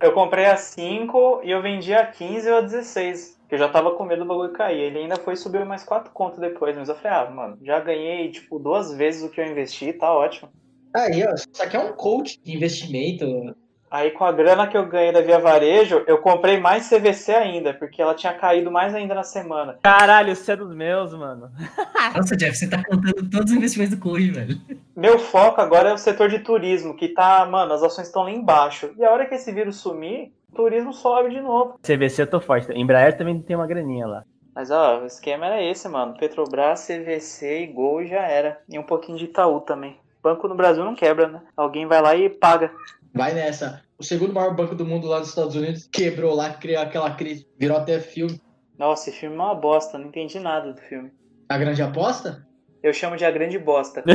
Eu comprei a 5 e eu vendi a 15 ou a 16. Que eu já tava com medo do bagulho cair. Ele ainda foi subir mais 4 contos depois. Mas eu falei, ah, mano, já ganhei, tipo, duas vezes o que eu investi, tá ótimo. Aí, ó, isso aqui é um coach de investimento. Aí com a grana que eu ganhei da Via Varejo, eu comprei mais CVC ainda, porque ela tinha caído mais ainda na semana. Caralho, você é dos meus, mano. Nossa, Jeff, você tá contando todos os investimentos do Coach, velho. Meu foco agora é o setor de turismo, que tá, mano, as ações estão lá embaixo. E a hora que esse vírus sumir, o turismo sobe de novo. CVC eu tô forte. Embraer também tem uma graninha lá. Mas ó, o esquema era esse, mano. Petrobras, CVC e Gol já era. E um pouquinho de Itaú também. Banco no Brasil não quebra, né? Alguém vai lá e paga. Vai nessa. O segundo maior banco do mundo lá dos Estados Unidos quebrou lá, criou aquela crise. Virou até filme. Nossa, esse filme é uma bosta, não entendi nada do filme. A grande aposta? Eu chamo de a grande bosta.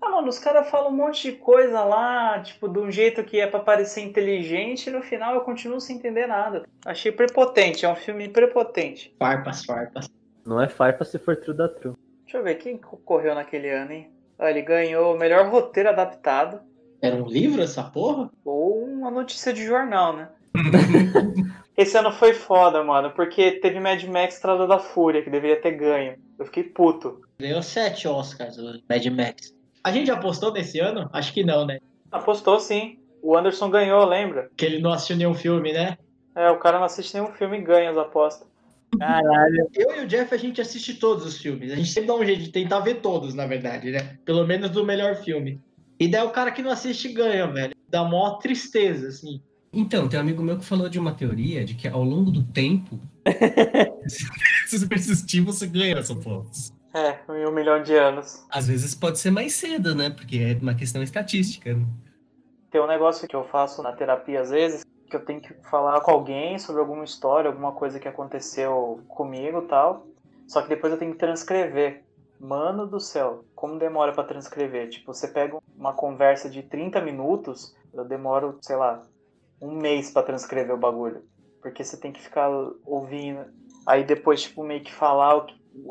Ah, mano, os caras falam um monte de coisa lá, tipo, de um jeito que é pra parecer inteligente, e no final eu continuo sem entender nada. Achei prepotente, é um filme prepotente. Farpas, farpas. Não é farpa se for true da true. Deixa eu ver, quem correu naquele ano, hein? Ah, ele ganhou o melhor roteiro adaptado, Era um livro essa porra? ou uma notícia de jornal, né? Esse ano foi foda, mano, porque teve Mad Max Estrada da Fúria, que deveria ter ganho. Eu fiquei puto. Ganhou sete Oscars, o Mad Max. A gente apostou nesse ano? Acho que não, né? Apostou sim. O Anderson ganhou, lembra? Que ele não assistiu nenhum filme, né? É, o cara não assiste nenhum filme e ganha as apostas. Caralho. Eu e o Jeff, a gente assiste todos os filmes. A gente sempre dá um jeito de tentar ver todos, na verdade, né? Pelo menos do melhor filme. E daí o cara que não assiste ganha, velho. Dá mó tristeza, assim. Então, tem um amigo meu que falou de uma teoria de que ao longo do tempo, se você persistir, você ganha essa pontos. É, em um milhão de anos. Às vezes pode ser mais cedo, né? Porque é uma questão estatística. né? Tem um negócio que eu faço na terapia às vezes, que eu tenho que falar com alguém sobre alguma história, alguma coisa que aconteceu comigo tal. Só que depois eu tenho que transcrever. Mano do céu, como demora pra transcrever? Tipo, você pega uma conversa de 30 minutos, eu demoro, sei lá, um mês pra transcrever o bagulho. Porque você tem que ficar ouvindo. Aí depois, tipo, meio que falar o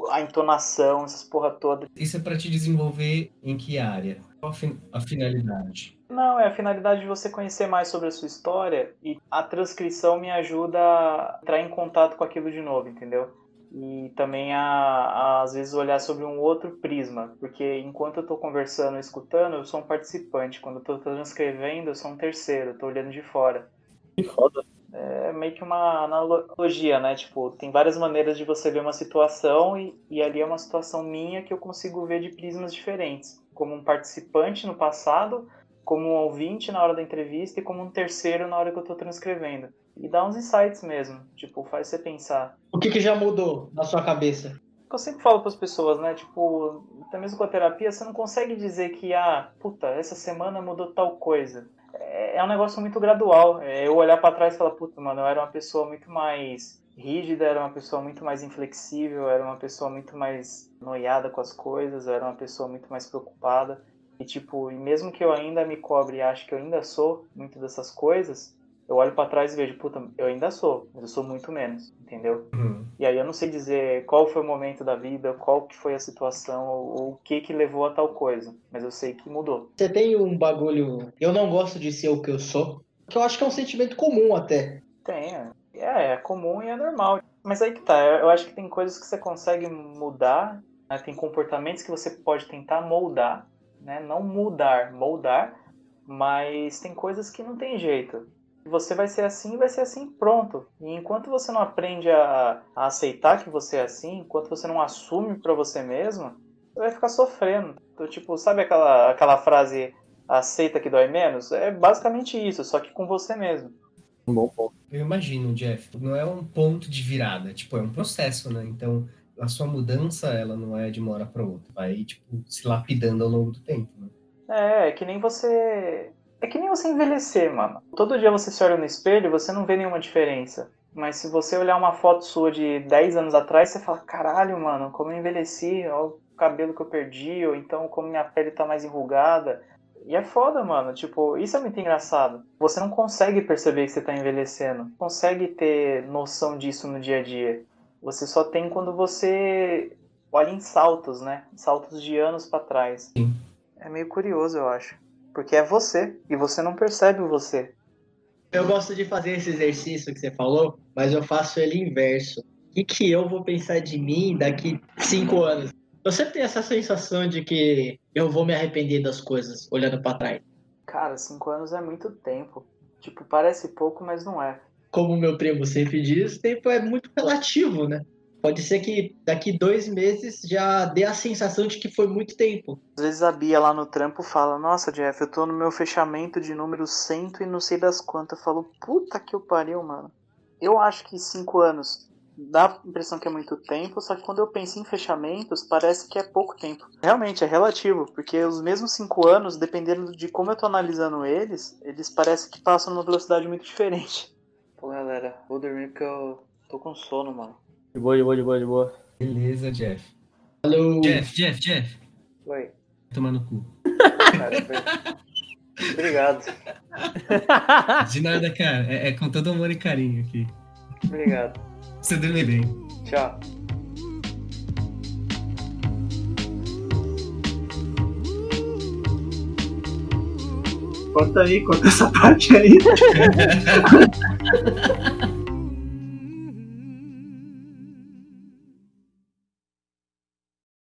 a entonação, essas porra toda. Isso é pra te desenvolver em que área? Qual a fin- a finalidade? Não, é a finalidade de você conhecer mais sobre a sua história e a transcrição me ajuda a entrar em contato com aquilo de novo, entendeu? E também a, a, às vezes olhar sobre um outro prisma, porque enquanto eu estou conversando e escutando, eu sou um participante. Quando eu estou transcrevendo, eu sou um terceiro, eu estou olhando de fora. Que foda. É meio que uma analogia, né? Tipo, tem várias maneiras de você ver uma situação e, e ali é uma situação minha que eu consigo ver de prismas diferentes. Como um participante no passado, como um ouvinte na hora da entrevista e como um terceiro na hora que eu tô transcrevendo. E dá uns insights mesmo, tipo, faz você pensar. O que, que já mudou na sua cabeça? Eu sempre falo para as pessoas, né? Tipo, até mesmo com a terapia, você não consegue dizer que, ah, puta, essa semana mudou tal coisa. É, é um negócio muito gradual. É eu olhar para trás e falar, puta, mano, eu era uma pessoa muito mais rígida, era uma pessoa muito mais inflexível, era uma pessoa muito mais noiada com as coisas, era uma pessoa muito mais preocupada. E, tipo, e mesmo que eu ainda me cobre e ache que eu ainda sou muito dessas coisas, eu olho para trás e vejo, puta, eu ainda sou, mas eu sou muito menos, entendeu? E aí eu não sei dizer qual foi o momento da vida, qual que foi a situação, ou, ou o que que levou a tal coisa, mas eu sei que mudou. Você tem um bagulho. Eu não gosto de ser o que eu sou. Que eu acho que é um sentimento comum até. Tem, é. É, é comum e é normal. Mas aí que tá, eu acho que tem coisas que você consegue mudar, né? tem comportamentos que você pode tentar moldar, né? Não mudar, moldar, mas tem coisas que não tem jeito. Você vai ser assim vai ser assim, pronto. E enquanto você não aprende a, a aceitar que você é assim, enquanto você não assume para você mesmo, você vai ficar sofrendo. Então, tipo, sabe aquela, aquela frase aceita que dói menos? É basicamente isso, só que com você mesmo. Um bom ponto. Eu imagino, Jeff, não é um ponto de virada, tipo, é um processo, né? Então, a sua mudança, ela não é de uma hora para outra, vai, tipo, se lapidando ao longo do tempo, né? É, é que nem você. É que nem você envelhecer, mano. Todo dia você se olha no espelho, você não vê nenhuma diferença. Mas se você olhar uma foto sua de 10 anos atrás, você fala, caralho, mano, como eu envelheci, olha o cabelo que eu perdi, ou então como minha pele tá mais enrugada. E é foda, mano. Tipo, isso é muito engraçado. Você não consegue perceber que você tá envelhecendo. Não consegue ter noção disso no dia a dia. Você só tem quando você olha em saltos, né? Saltos de anos para trás. Sim. É meio curioso, eu acho. Porque é você. E você não percebe você. Eu gosto de fazer esse exercício que você falou, mas eu faço ele inverso. O que, que eu vou pensar de mim daqui cinco anos? Eu sempre tenho essa sensação de que eu vou me arrepender das coisas olhando para trás. Cara, cinco anos é muito tempo. Tipo, parece pouco, mas não é. Como meu primo sempre diz, o tempo é muito relativo, né? Pode ser que daqui dois meses já dê a sensação de que foi muito tempo. Às vezes a Bia lá no trampo fala: Nossa, Jeff, eu tô no meu fechamento de número cento e não sei das quantas. Eu falo: Puta que o pariu, mano. Eu acho que cinco anos dá a impressão que é muito tempo, só que quando eu penso em fechamentos, parece que é pouco tempo. Realmente, é relativo, porque os mesmos cinco anos, dependendo de como eu tô analisando eles, eles parecem que passam numa velocidade muito diferente. Pô, galera, vou dormir porque eu tô com sono, mano. De boa, de boa, de boa, de boa. Beleza, Jeff. Falou. Jeff, Jeff, Jeff. Oi. Toma no cu. Cara, foi- Obrigado. De nada, cara. É, é com todo amor e carinho aqui. Obrigado. Você dorme bem. Tchau. Corta aí, corta essa parte aí.